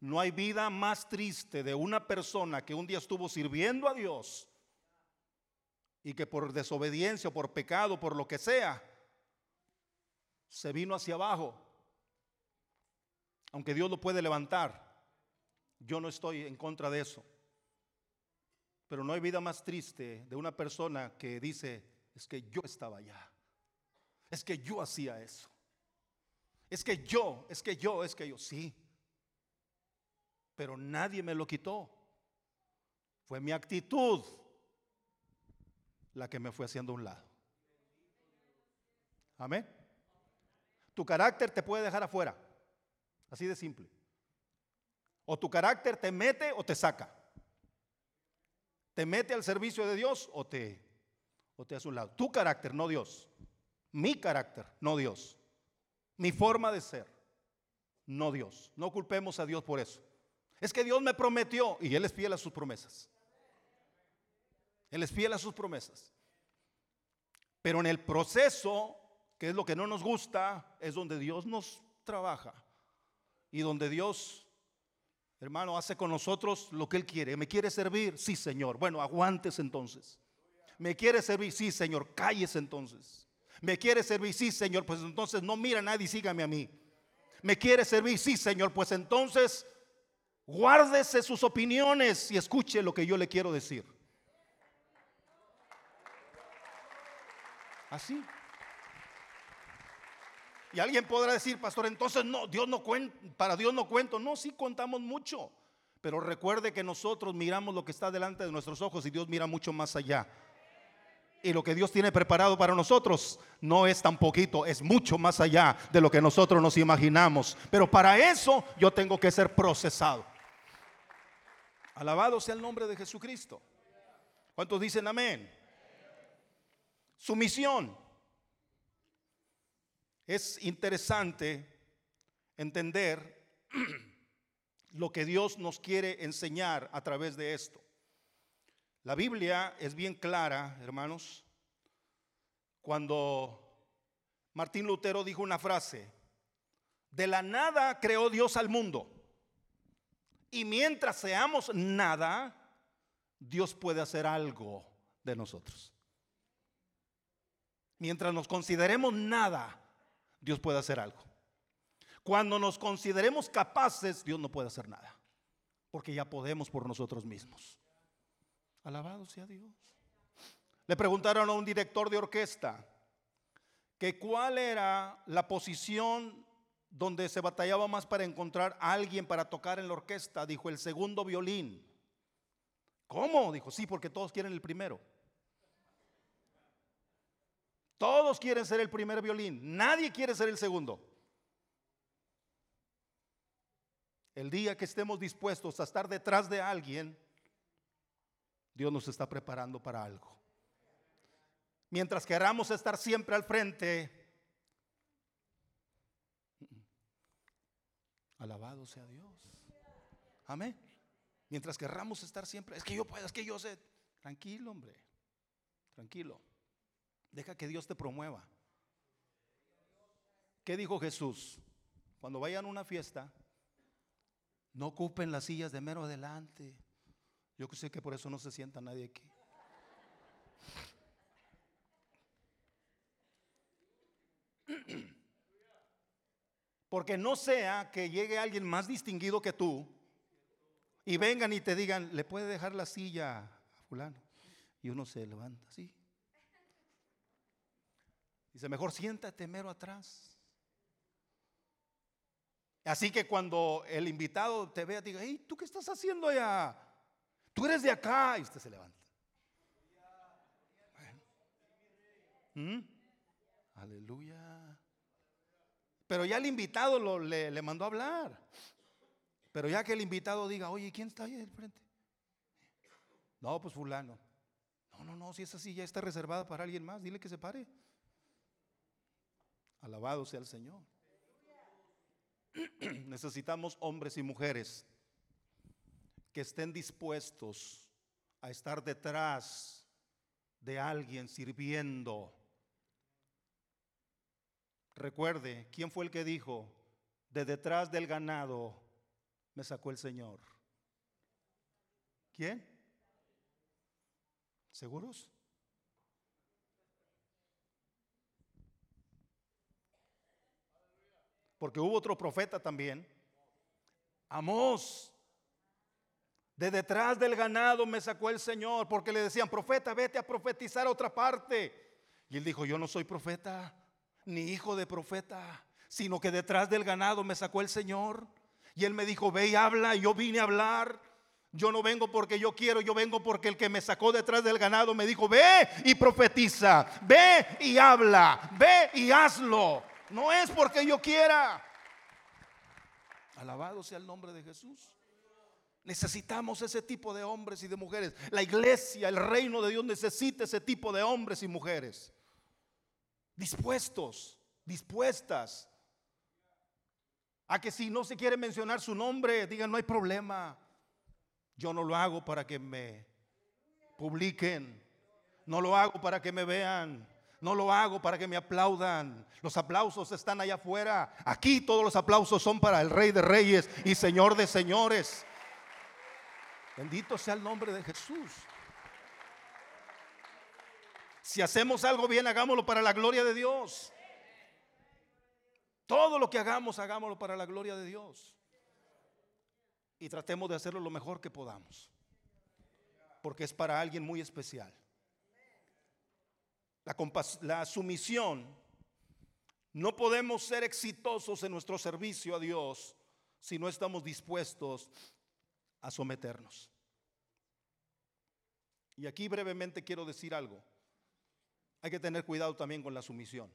No hay vida más triste de una persona que un día estuvo sirviendo a Dios y que por desobediencia o por pecado, por lo que sea, se vino hacia abajo. Aunque Dios lo puede levantar, yo no estoy en contra de eso. Pero no hay vida más triste de una persona que dice, es que yo estaba allá. Es que yo hacía eso. Es que yo, es que yo, es que yo, sí. Pero nadie me lo quitó. Fue mi actitud la que me fue haciendo un lado. Amén. Tu carácter te puede dejar afuera. Así de simple. O tu carácter te mete o te saca. Te mete al servicio de Dios o te, o te hace un lado. Tu carácter, no Dios. Mi carácter, no Dios. Mi forma de ser, no Dios. No culpemos a Dios por eso. Es que Dios me prometió y Él es fiel a sus promesas. Él es fiel a sus promesas. Pero en el proceso que es lo que no nos gusta, es donde Dios nos trabaja y donde Dios, hermano, hace con nosotros lo que Él quiere. ¿Me quiere servir? Sí, Señor. Bueno, aguantes entonces. ¿Me quiere servir? Sí, Señor. Calles entonces. ¿Me quiere servir? Sí, Señor. Pues entonces no mira a nadie, sígame a mí. ¿Me quiere servir? Sí, Señor. Pues entonces guárdese sus opiniones y escuche lo que yo le quiero decir. Así. Y alguien podrá decir, pastor, entonces no, Dios no para Dios no cuento. No, sí contamos mucho. Pero recuerde que nosotros miramos lo que está delante de nuestros ojos y Dios mira mucho más allá. Y lo que Dios tiene preparado para nosotros no es tan poquito, es mucho más allá de lo que nosotros nos imaginamos. Pero para eso yo tengo que ser procesado. Alabado sea el nombre de Jesucristo. ¿Cuántos dicen amén? Su misión es interesante entender lo que Dios nos quiere enseñar a través de esto. La Biblia es bien clara, hermanos, cuando Martín Lutero dijo una frase, de la nada creó Dios al mundo. Y mientras seamos nada, Dios puede hacer algo de nosotros. Mientras nos consideremos nada, Dios puede hacer algo. Cuando nos consideremos capaces, Dios no puede hacer nada, porque ya podemos por nosotros mismos. Alabado sea Dios. Le preguntaron a un director de orquesta que cuál era la posición donde se batallaba más para encontrar a alguien para tocar en la orquesta. Dijo el segundo violín. ¿Cómo? Dijo, sí, porque todos quieren el primero. Todos quieren ser el primer violín. Nadie quiere ser el segundo. El día que estemos dispuestos a estar detrás de alguien, Dios nos está preparando para algo. Mientras queramos estar siempre al frente, alabado sea Dios. Amén. Mientras querramos estar siempre, es que yo puedo, es que yo sé. Tranquilo, hombre. Tranquilo. Deja que Dios te promueva. ¿Qué dijo Jesús? Cuando vayan a una fiesta, no ocupen las sillas de mero adelante. Yo sé que por eso no se sienta nadie aquí. Porque no sea que llegue alguien más distinguido que tú y vengan y te digan, le puede dejar la silla a fulano. Y uno se levanta así. Dice, mejor siéntate mero atrás. Así que cuando el invitado te vea, diga, hey, ¿tú qué estás haciendo allá? Tú eres de acá. Y usted se levanta. ¿Mm? Aleluya. Pero ya el invitado le, le, mandó a hablar. Pero ya que el invitado diga, oye, ¿quién está ahí al frente? No, pues fulano. No, no, no, si esa silla está reservada para alguien más, dile que se pare. Alabado sea el Señor. Necesitamos hombres y mujeres que estén dispuestos a estar detrás de alguien sirviendo. Recuerde, ¿quién fue el que dijo, de detrás del ganado me sacó el Señor? ¿Quién? ¿Seguros? Porque hubo otro profeta también, Amós. De detrás del ganado me sacó el Señor, porque le decían, profeta, vete a profetizar a otra parte. Y él dijo, yo no soy profeta, ni hijo de profeta, sino que detrás del ganado me sacó el Señor. Y él me dijo, ve y habla, y yo vine a hablar. Yo no vengo porque yo quiero, yo vengo porque el que me sacó detrás del ganado me dijo, ve y profetiza, ve y habla, ve y hazlo. No es porque yo quiera. Alabado sea el nombre de Jesús. Necesitamos ese tipo de hombres y de mujeres. La iglesia, el reino de Dios necesita ese tipo de hombres y mujeres. Dispuestos, dispuestas. A que si no se quiere mencionar su nombre, digan, no hay problema. Yo no lo hago para que me publiquen. No lo hago para que me vean. No lo hago para que me aplaudan. Los aplausos están allá afuera. Aquí todos los aplausos son para el Rey de Reyes y Señor de Señores. Bendito sea el nombre de Jesús. Si hacemos algo bien, hagámoslo para la gloria de Dios. Todo lo que hagamos, hagámoslo para la gloria de Dios. Y tratemos de hacerlo lo mejor que podamos. Porque es para alguien muy especial la, sumisión, no podemos ser exitosos en nuestro servicio a Dios si no estamos dispuestos a someternos. Y aquí brevemente quiero decir algo. Hay que tener cuidado también con la sumisión.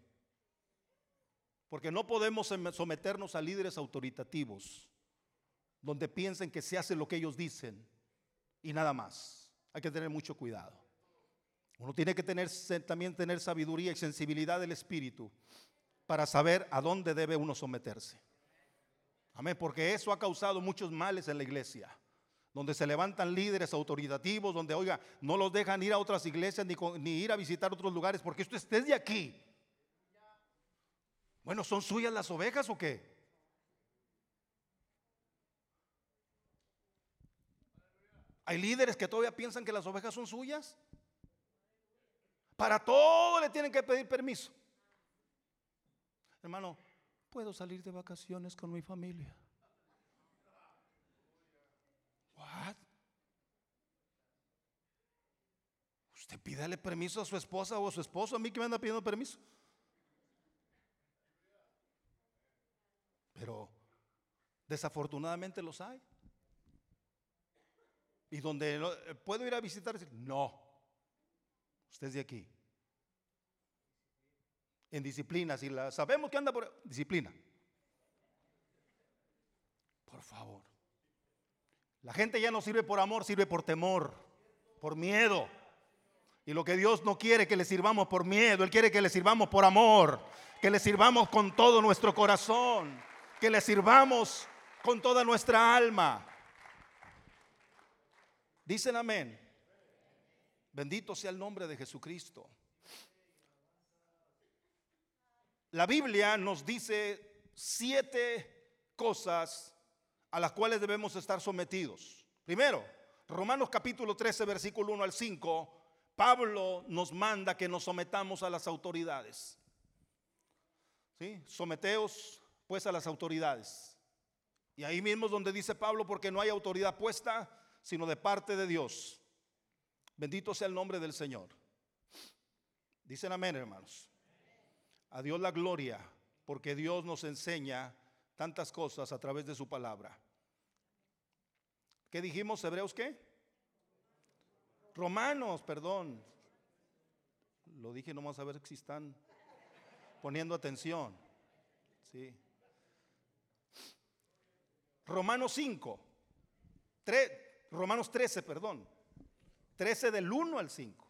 Porque no podemos someternos a líderes autoritativos donde piensen que se hace lo que ellos dicen y nada más. Hay que tener mucho cuidado. Uno tiene que tener, también tener sabiduría y sensibilidad del Espíritu para saber a dónde debe uno someterse. Amén, porque eso ha causado muchos males en la iglesia. Donde se levantan líderes autoritativos, donde, oiga, no los dejan ir a otras iglesias ni, ni ir a visitar otros lugares, porque esto estés de aquí. Bueno, ¿son suyas las ovejas o qué? Hay líderes que todavía piensan que las ovejas son suyas. Para todo le tienen que pedir permiso. Hermano, puedo salir de vacaciones con mi familia. What? Usted pídale permiso a su esposa o a su esposo, a mí que me anda pidiendo permiso. Pero desafortunadamente los hay. Y donde puedo ir a visitar, no, usted es de aquí. En disciplina, si la sabemos que anda por disciplina. Por favor. La gente ya no sirve por amor, sirve por temor, por miedo. Y lo que Dios no quiere que le sirvamos por miedo, Él quiere que le sirvamos por amor, que le sirvamos con todo nuestro corazón, que le sirvamos con toda nuestra alma. Dicen amén. Bendito sea el nombre de Jesucristo. La Biblia nos dice siete cosas a las cuales debemos estar sometidos. Primero, Romanos capítulo 13, versículo 1 al 5, Pablo nos manda que nos sometamos a las autoridades. ¿Sí? Someteos pues a las autoridades. Y ahí mismo es donde dice Pablo, porque no hay autoridad puesta, sino de parte de Dios. Bendito sea el nombre del Señor. Dicen amén, hermanos. A Dios la gloria, porque Dios nos enseña tantas cosas a través de su palabra. ¿Qué dijimos, Hebreos qué? Romanos, perdón. Lo dije nomás a ver si están poniendo atención. Sí. Romanos 5. Romanos 13, perdón. 13 del 1 al 5.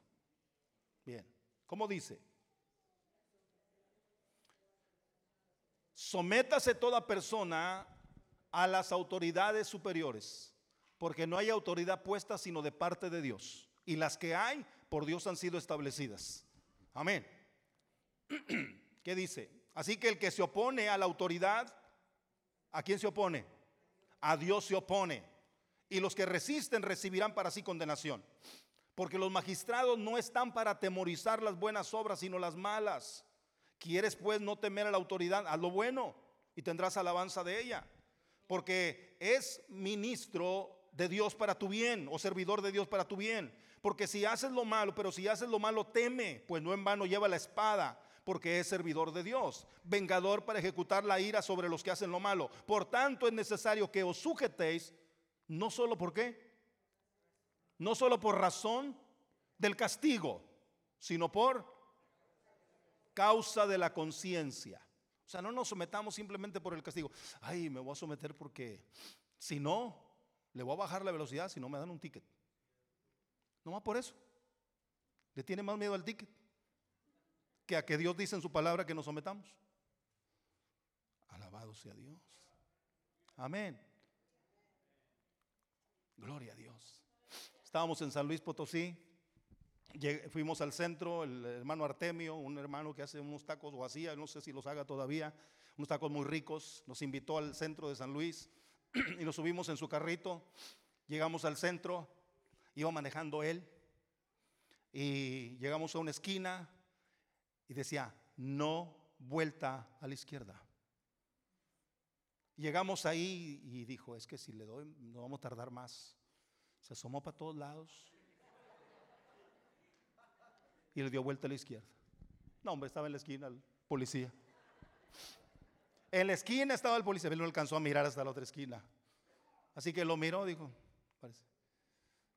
Bien. ¿Cómo dice? Sométase toda persona a las autoridades superiores, porque no hay autoridad puesta sino de parte de Dios. Y las que hay, por Dios han sido establecidas. Amén. ¿Qué dice? Así que el que se opone a la autoridad, ¿a quién se opone? A Dios se opone. Y los que resisten recibirán para sí condenación. Porque los magistrados no están para atemorizar las buenas obras, sino las malas. ¿Quieres pues no temer a la autoridad? Haz lo bueno y tendrás alabanza de ella. Porque es ministro de Dios para tu bien o servidor de Dios para tu bien. Porque si haces lo malo, pero si haces lo malo, teme, pues no en vano lleva la espada, porque es servidor de Dios, vengador para ejecutar la ira sobre los que hacen lo malo. Por tanto es necesario que os sujetéis, no solo por qué, no solo por razón del castigo, sino por causa de la conciencia. O sea, no nos sometamos simplemente por el castigo. Ay, me voy a someter porque si no, le voy a bajar la velocidad si no me dan un ticket. No más por eso. Le tiene más miedo al ticket que a que Dios dice en su palabra que nos sometamos. Alabado sea Dios. Amén. Gloria a Dios. Estábamos en San Luis Potosí fuimos al centro, el hermano Artemio, un hermano que hace unos tacos o hacía, no sé si los haga todavía, unos tacos muy ricos, nos invitó al centro de San Luis y nos subimos en su carrito, llegamos al centro, iba manejando él y llegamos a una esquina y decía, no vuelta a la izquierda. Llegamos ahí y dijo, es que si le doy, no vamos a tardar más. Se asomó para todos lados y le dio vuelta a la izquierda. No, hombre, estaba en la esquina el policía. En la esquina estaba el policía, él no alcanzó a mirar hasta la otra esquina. Así que lo miró, dijo, parece.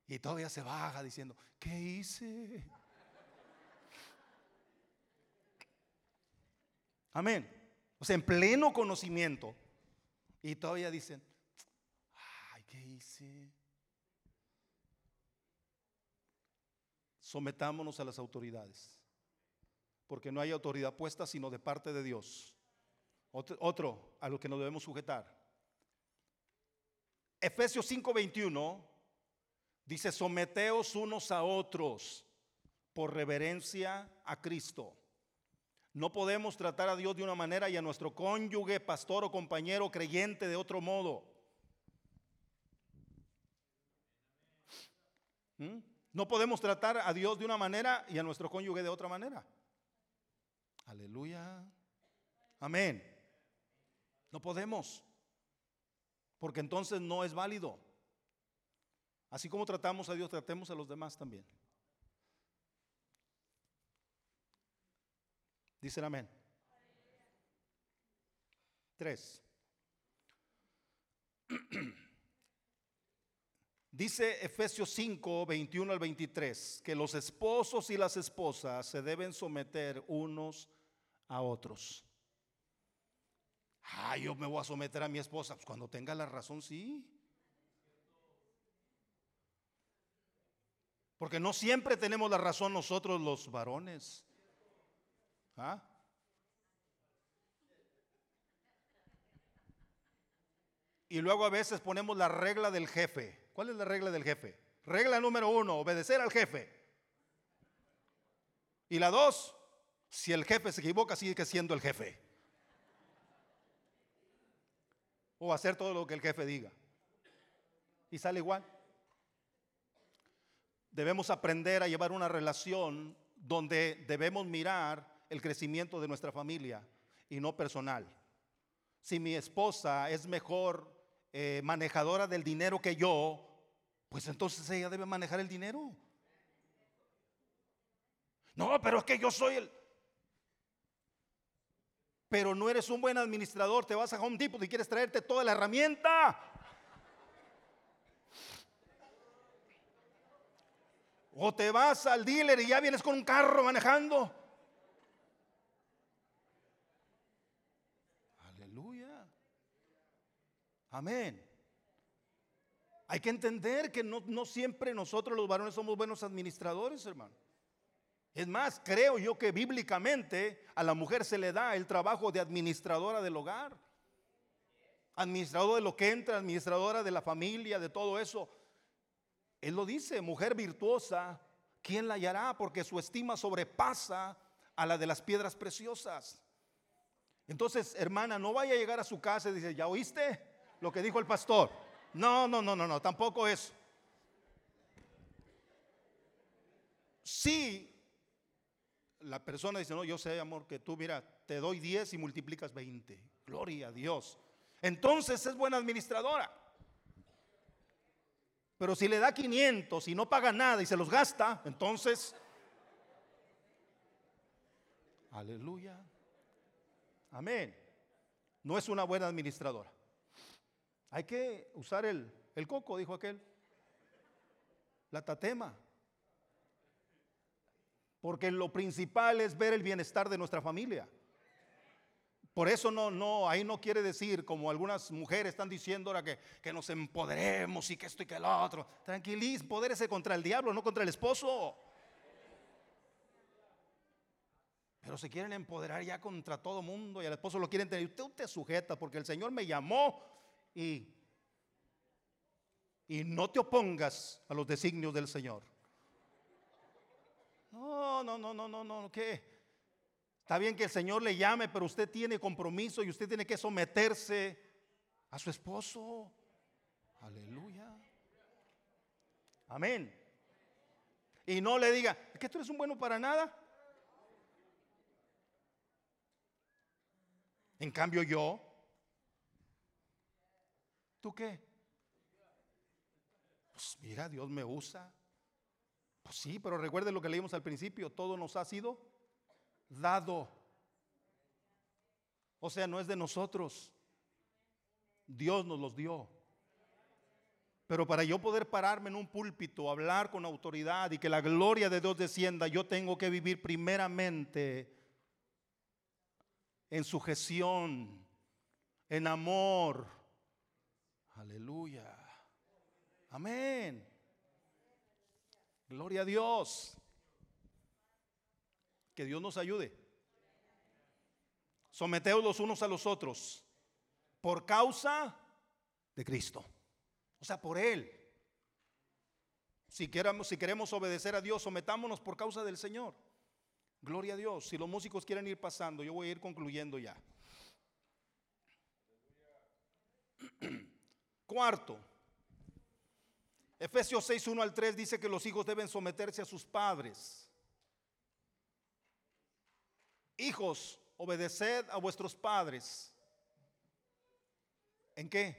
Y todavía se baja diciendo, ¿qué hice? Amén. O sea, en pleno conocimiento. Y todavía dicen, ay, ¿qué hice? sometámonos a las autoridades, porque no hay autoridad puesta sino de parte de Dios. Otro, a lo que nos debemos sujetar. Efesios 5:21 dice, someteos unos a otros por reverencia a Cristo. No podemos tratar a Dios de una manera y a nuestro cónyuge, pastor o compañero creyente de otro modo. ¿Mm? No podemos tratar a Dios de una manera y a nuestro cónyuge de otra manera. Aleluya. Amén. No podemos. Porque entonces no es válido. Así como tratamos a Dios, tratemos a los demás también. Dicen amén. Tres. Dice Efesios 5, 21 al 23, que los esposos y las esposas se deben someter unos a otros. Ah, yo me voy a someter a mi esposa. Pues cuando tenga la razón, sí. Porque no siempre tenemos la razón nosotros los varones. ¿Ah? Y luego a veces ponemos la regla del jefe. ¿Cuál es la regla del jefe? Regla número uno, obedecer al jefe. Y la dos, si el jefe se equivoca, sigue siendo el jefe. O hacer todo lo que el jefe diga. Y sale igual. Debemos aprender a llevar una relación donde debemos mirar el crecimiento de nuestra familia y no personal. Si mi esposa es mejor eh, manejadora del dinero que yo, pues entonces ella debe manejar el dinero. No, pero es que yo soy el... Pero no eres un buen administrador, te vas a Home Depot y quieres traerte toda la herramienta. O te vas al dealer y ya vienes con un carro manejando. Aleluya. Amén. Hay que entender que no, siempre nosotros los varones somos buenos administradores, hermano. Es más, creo yo que bíblicamente a la mujer se le da el trabajo de administradora del hogar. Administradora de lo que entra, administradora de la familia, de todo eso. Él lo dice, mujer virtuosa, ¿quién la hallará? Porque su estima sobrepasa a la de las piedras preciosas. Entonces, hermana, no vaya a llegar a su casa y dice, ¿ya oíste lo que dijo el pastor? No, no, no, no, no, tampoco es. Si la persona dice, no, yo sé, amor, que tú, mira, te doy 10 y multiplicas 20. Gloria a Dios. Entonces es buena administradora. Pero si le da 500 y no paga nada y se los gasta, entonces, aleluya. Amén. No es una buena administradora. Hay que usar el, coco, dijo aquel. La tatema. Porque lo principal es ver el bienestar de nuestra familia. Por eso no, no, ahí no quiere decir, como algunas mujeres están diciendo ahora que, que nos empoderemos y que esto y que el otro. Tranquiliz, ese contra el diablo, no contra el esposo. Pero se quieren empoderar ya contra todo mundo y al esposo lo quieren tener. Usted te sujeta porque el Señor me llamó y, y no te opongas a los designios del Señor. No, no, no, no, no, no, ¿qué? Está bien que el Señor le llame, pero usted tiene compromiso y usted tiene que someterse a su esposo. Aleluya. Amén. Y no le diga, ¿es que tú eres un bueno para nada? En cambio yo, ¿Tú qué? Pues mira, Dios me usa. Pues sí, pero recuerde lo que leímos al principio, todo nos ha sido dado. O sea, no es de nosotros. Dios nos los dio. Pero para yo poder pararme en un púlpito, hablar con autoridad y que la gloria de Dios descienda, yo tengo que vivir primeramente en sujeción, en amor, Aleluya. Amén. Gloria a Dios. Que Dios nos ayude. Someteos los unos a los otros por causa de Cristo. O sea, por Él. Si queremos, si queremos obedecer a Dios, sometámonos por causa del Señor. Gloria a Dios. Si los músicos quieren ir pasando, yo voy a ir concluyendo ya. Cuarto, Efesios 6, 1 al 3 dice que los hijos deben someterse a sus padres. Hijos, obedeced a vuestros padres. ¿En qué?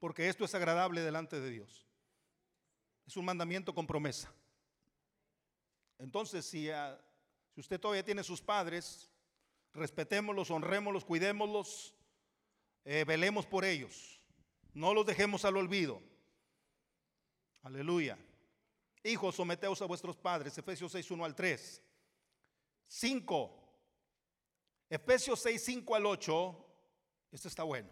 Porque esto es agradable delante de Dios. Es un mandamiento con promesa. Entonces, si, Si usted todavía tiene sus padres, respetémoslos, honrémoslos, cuidémoslos, eh, velemos por ellos. No los dejemos al olvido. Aleluya. Hijos, someteos a vuestros padres. Efesios 6, 1 al 3. 5. Efesios 6, 5 al 8. Esto está bueno.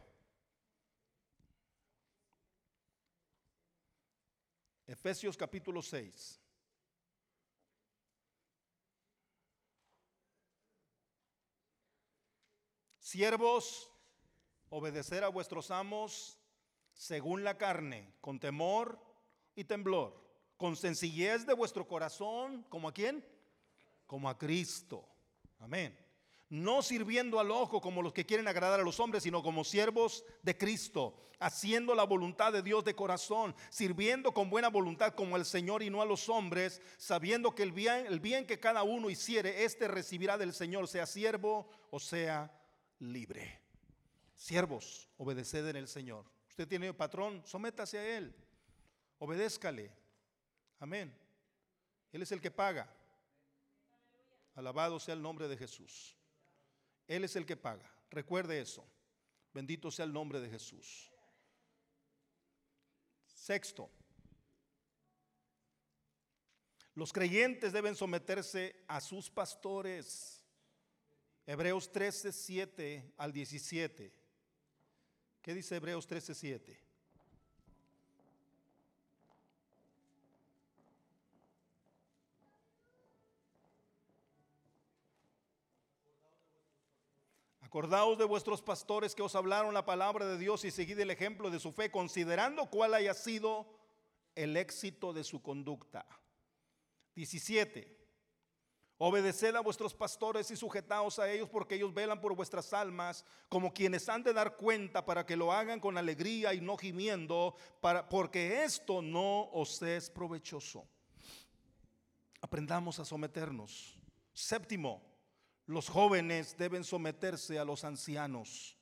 Efesios capítulo 6. Siervos, obedecer a vuestros amos según la carne, con temor y temblor, con sencillez de vuestro corazón, como a quién? Como a Cristo. Amén no sirviendo al ojo como los que quieren agradar a los hombres, sino como siervos de Cristo, haciendo la voluntad de Dios de corazón, sirviendo con buena voluntad como al Señor y no a los hombres, sabiendo que el bien, el bien que cada uno hiciere, éste recibirá del Señor, sea siervo o sea libre. Siervos, obedeced en el Señor. Usted tiene patrón, sométase a Él, obedézcale. Amén. Él es el que paga. Alabado sea el nombre de Jesús. Él es el que paga. Recuerde eso. Bendito sea el nombre de Jesús. Sexto. Los creyentes deben someterse a sus pastores. Hebreos 13, 7 al 17. ¿Qué dice Hebreos 13, 7? Acordaos de vuestros pastores que os hablaron la palabra de Dios y seguid el ejemplo de su fe, considerando cuál haya sido el éxito de su conducta. 17. Obedeced a vuestros pastores y sujetaos a ellos porque ellos velan por vuestras almas como quienes han de dar cuenta para que lo hagan con alegría y no gimiendo, para, porque esto no os es provechoso. Aprendamos a someternos. Séptimo, los jóvenes deben someterse a los ancianos.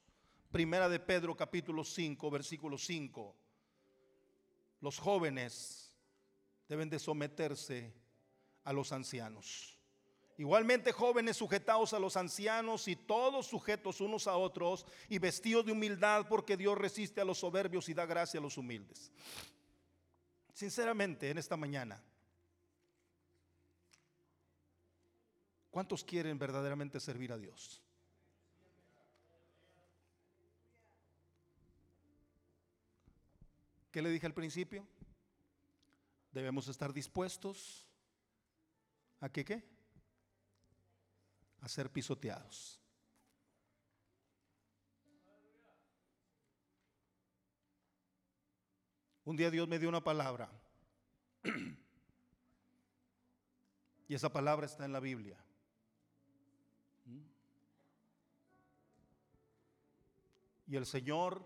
Primera de Pedro capítulo 5, versículo 5. Los jóvenes deben de someterse a los ancianos. Igualmente jóvenes sujetados a los ancianos y todos sujetos unos a otros y vestidos de humildad porque Dios resiste a los soberbios y da gracia a los humildes. Sinceramente, en esta mañana, ¿Cuántos quieren verdaderamente servir a Dios? ¿Qué le dije al principio? Debemos estar dispuestos a qué qué? A ser pisoteados. Un día Dios me dio una palabra. y esa palabra está en la Biblia. Y el Señor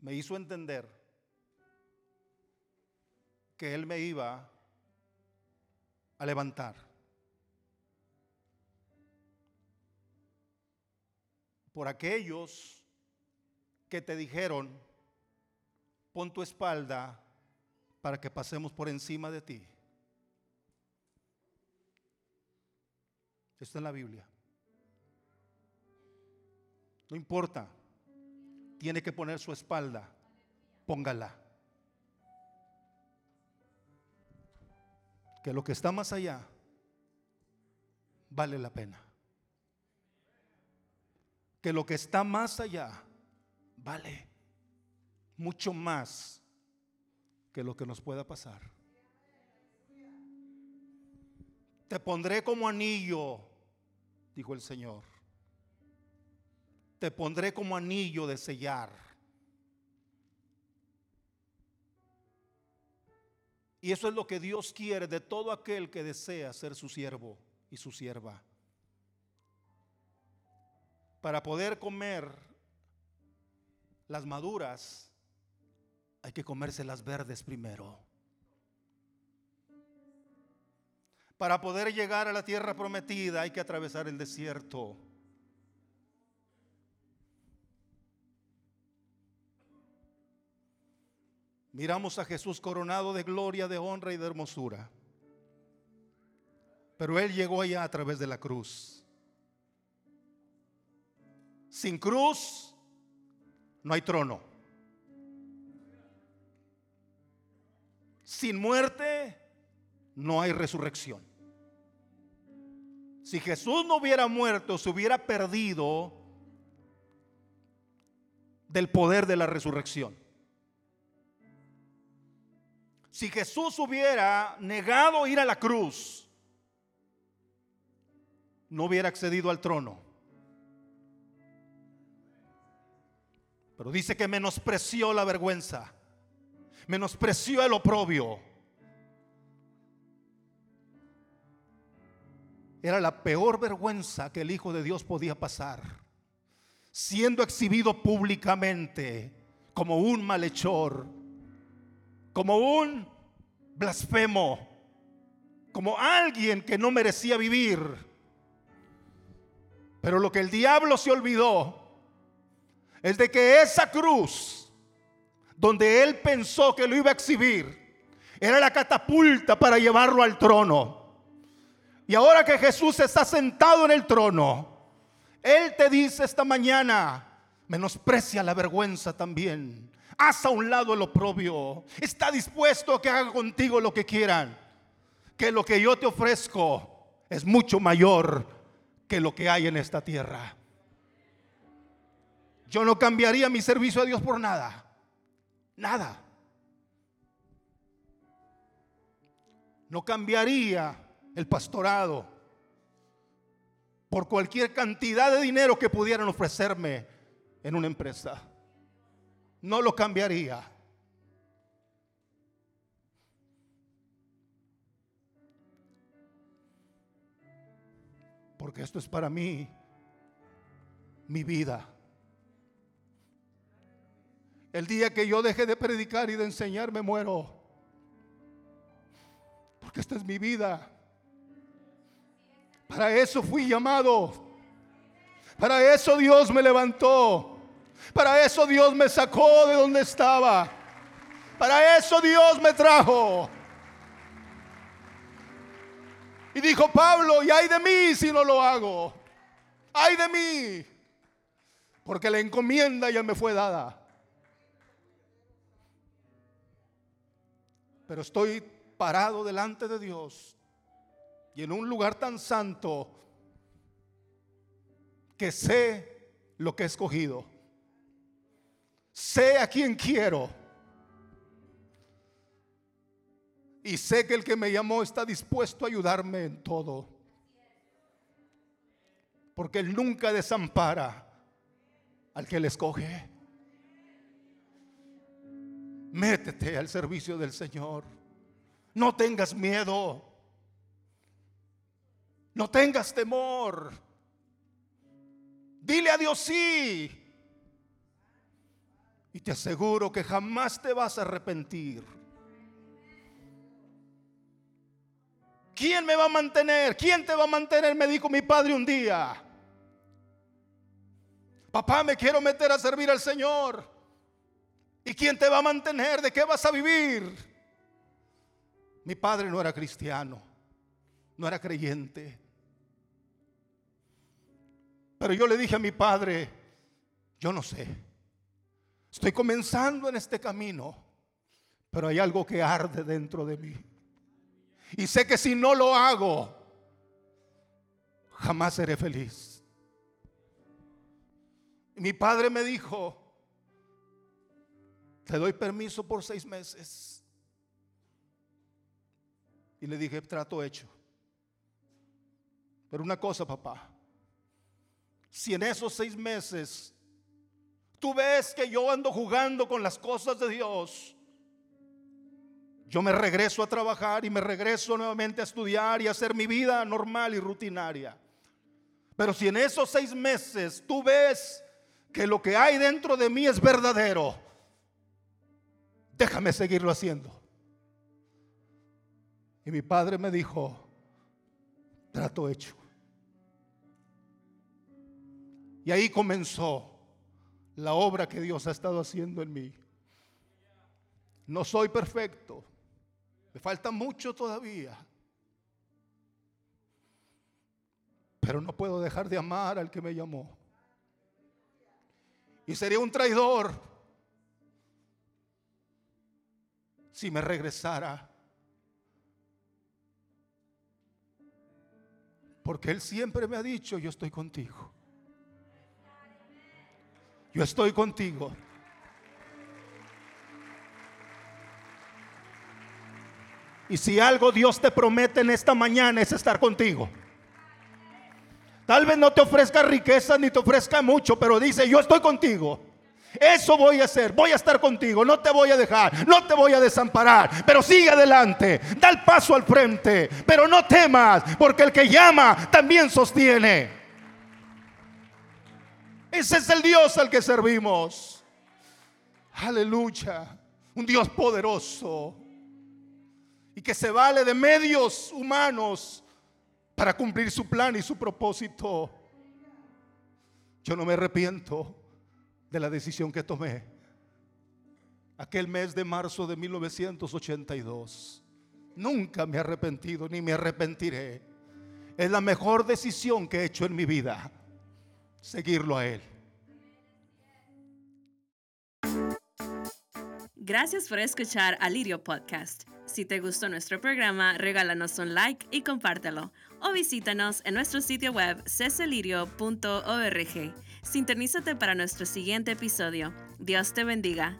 me hizo entender que Él me iba a levantar. Por aquellos que te dijeron, pon tu espalda para que pasemos por encima de ti. Está en la Biblia. No importa. Tiene que poner su espalda. Póngala. Que lo que está más allá vale la pena. Que lo que está más allá vale mucho más que lo que nos pueda pasar. Te pondré como anillo, dijo el Señor te pondré como anillo de sellar. Y eso es lo que Dios quiere de todo aquel que desea ser su siervo y su sierva. Para poder comer las maduras, hay que comerse las verdes primero. Para poder llegar a la tierra prometida hay que atravesar el desierto. Miramos a Jesús coronado de gloria, de honra y de hermosura. Pero Él llegó allá a través de la cruz. Sin cruz no hay trono. Sin muerte no hay resurrección. Si Jesús no hubiera muerto, se hubiera perdido del poder de la resurrección. Si Jesús hubiera negado ir a la cruz, no hubiera accedido al trono. Pero dice que menospreció la vergüenza, menospreció el oprobio. Era la peor vergüenza que el Hijo de Dios podía pasar, siendo exhibido públicamente como un malhechor, como un blasfemo, como alguien que no merecía vivir. Pero lo que el diablo se olvidó es de que esa cruz, donde él pensó que lo iba a exhibir, era la catapulta para llevarlo al trono. Y ahora que Jesús está sentado en el trono, Él te dice esta mañana, menosprecia la vergüenza también. Haz a un lado el oprobio. Está dispuesto a que haga contigo lo que quieran. Que lo que yo te ofrezco es mucho mayor que lo que hay en esta tierra. Yo no cambiaría mi servicio a Dios por nada. Nada. No cambiaría el pastorado por cualquier cantidad de dinero que pudieran ofrecerme en una empresa. No lo cambiaría. Porque esto es para mí mi vida. El día que yo deje de predicar y de enseñar me muero. Porque esta es mi vida. Para eso fui llamado. Para eso Dios me levantó. Para eso Dios me sacó de donde estaba. Para eso Dios me trajo. Y dijo Pablo, y ay de mí si no lo hago. Ay de mí. Porque la encomienda ya me fue dada. Pero estoy parado delante de Dios y en un lugar tan santo que sé lo que he escogido. Sé a quien quiero. Y sé que el que me llamó está dispuesto a ayudarme en todo. Porque Él nunca desampara al que le escoge. Métete al servicio del Señor. No tengas miedo. No tengas temor. Dile a Dios sí. Y te aseguro que jamás te vas a arrepentir. ¿Quién me va a mantener? ¿Quién te va a mantener? Me dijo mi padre un día. Papá, me quiero meter a servir al Señor. ¿Y quién te va a mantener? ¿De qué vas a vivir? Mi padre no era cristiano, no era creyente. Pero yo le dije a mi padre, yo no sé, estoy comenzando en este camino, pero hay algo que arde dentro de mí. Y sé que si no lo hago, jamás seré feliz. Mi padre me dijo, te doy permiso por seis meses. Y le dije, trato hecho. Pero una cosa, papá, si en esos seis meses tú ves que yo ando jugando con las cosas de Dios, yo me regreso a trabajar y me regreso nuevamente a estudiar y a hacer mi vida normal y rutinaria. Pero si en esos seis meses tú ves que lo que hay dentro de mí es verdadero, déjame seguirlo haciendo. Y mi padre me dijo, trato hecho. Y ahí comenzó la obra que Dios ha estado haciendo en mí. No soy perfecto. Me falta mucho todavía. pero no puedo dejar de amar al que me llamó. Y sería un traidor si me regresara. Porque Él siempre me ha dicho, yo estoy contigo. Yo estoy contigo. Y si algo Dios te promete en esta mañana es estar contigo. Tal vez no te ofrezca riqueza ni te ofrezca mucho, pero dice, yo estoy contigo. Eso voy a hacer, voy a estar contigo, no te voy a dejar, no te voy a desamparar, pero sigue adelante, da el paso al frente, pero no temas, porque el que llama también sostiene. Ese es el Dios al que servimos. Aleluya, un Dios poderoso y que se vale de medios humanos para cumplir su plan y su propósito. Yo no me arrepiento de la decisión que tomé aquel mes de marzo de 1982. Nunca me he arrepentido ni me arrepentiré. Es la mejor decisión que he hecho en mi vida, seguirlo a Él. Gracias por escuchar Alirio Podcast. Si te gustó nuestro programa, regálanos un like y compártelo. O visítanos en nuestro sitio web cecilirio.org. Sintonízate para nuestro siguiente episodio. Dios te bendiga.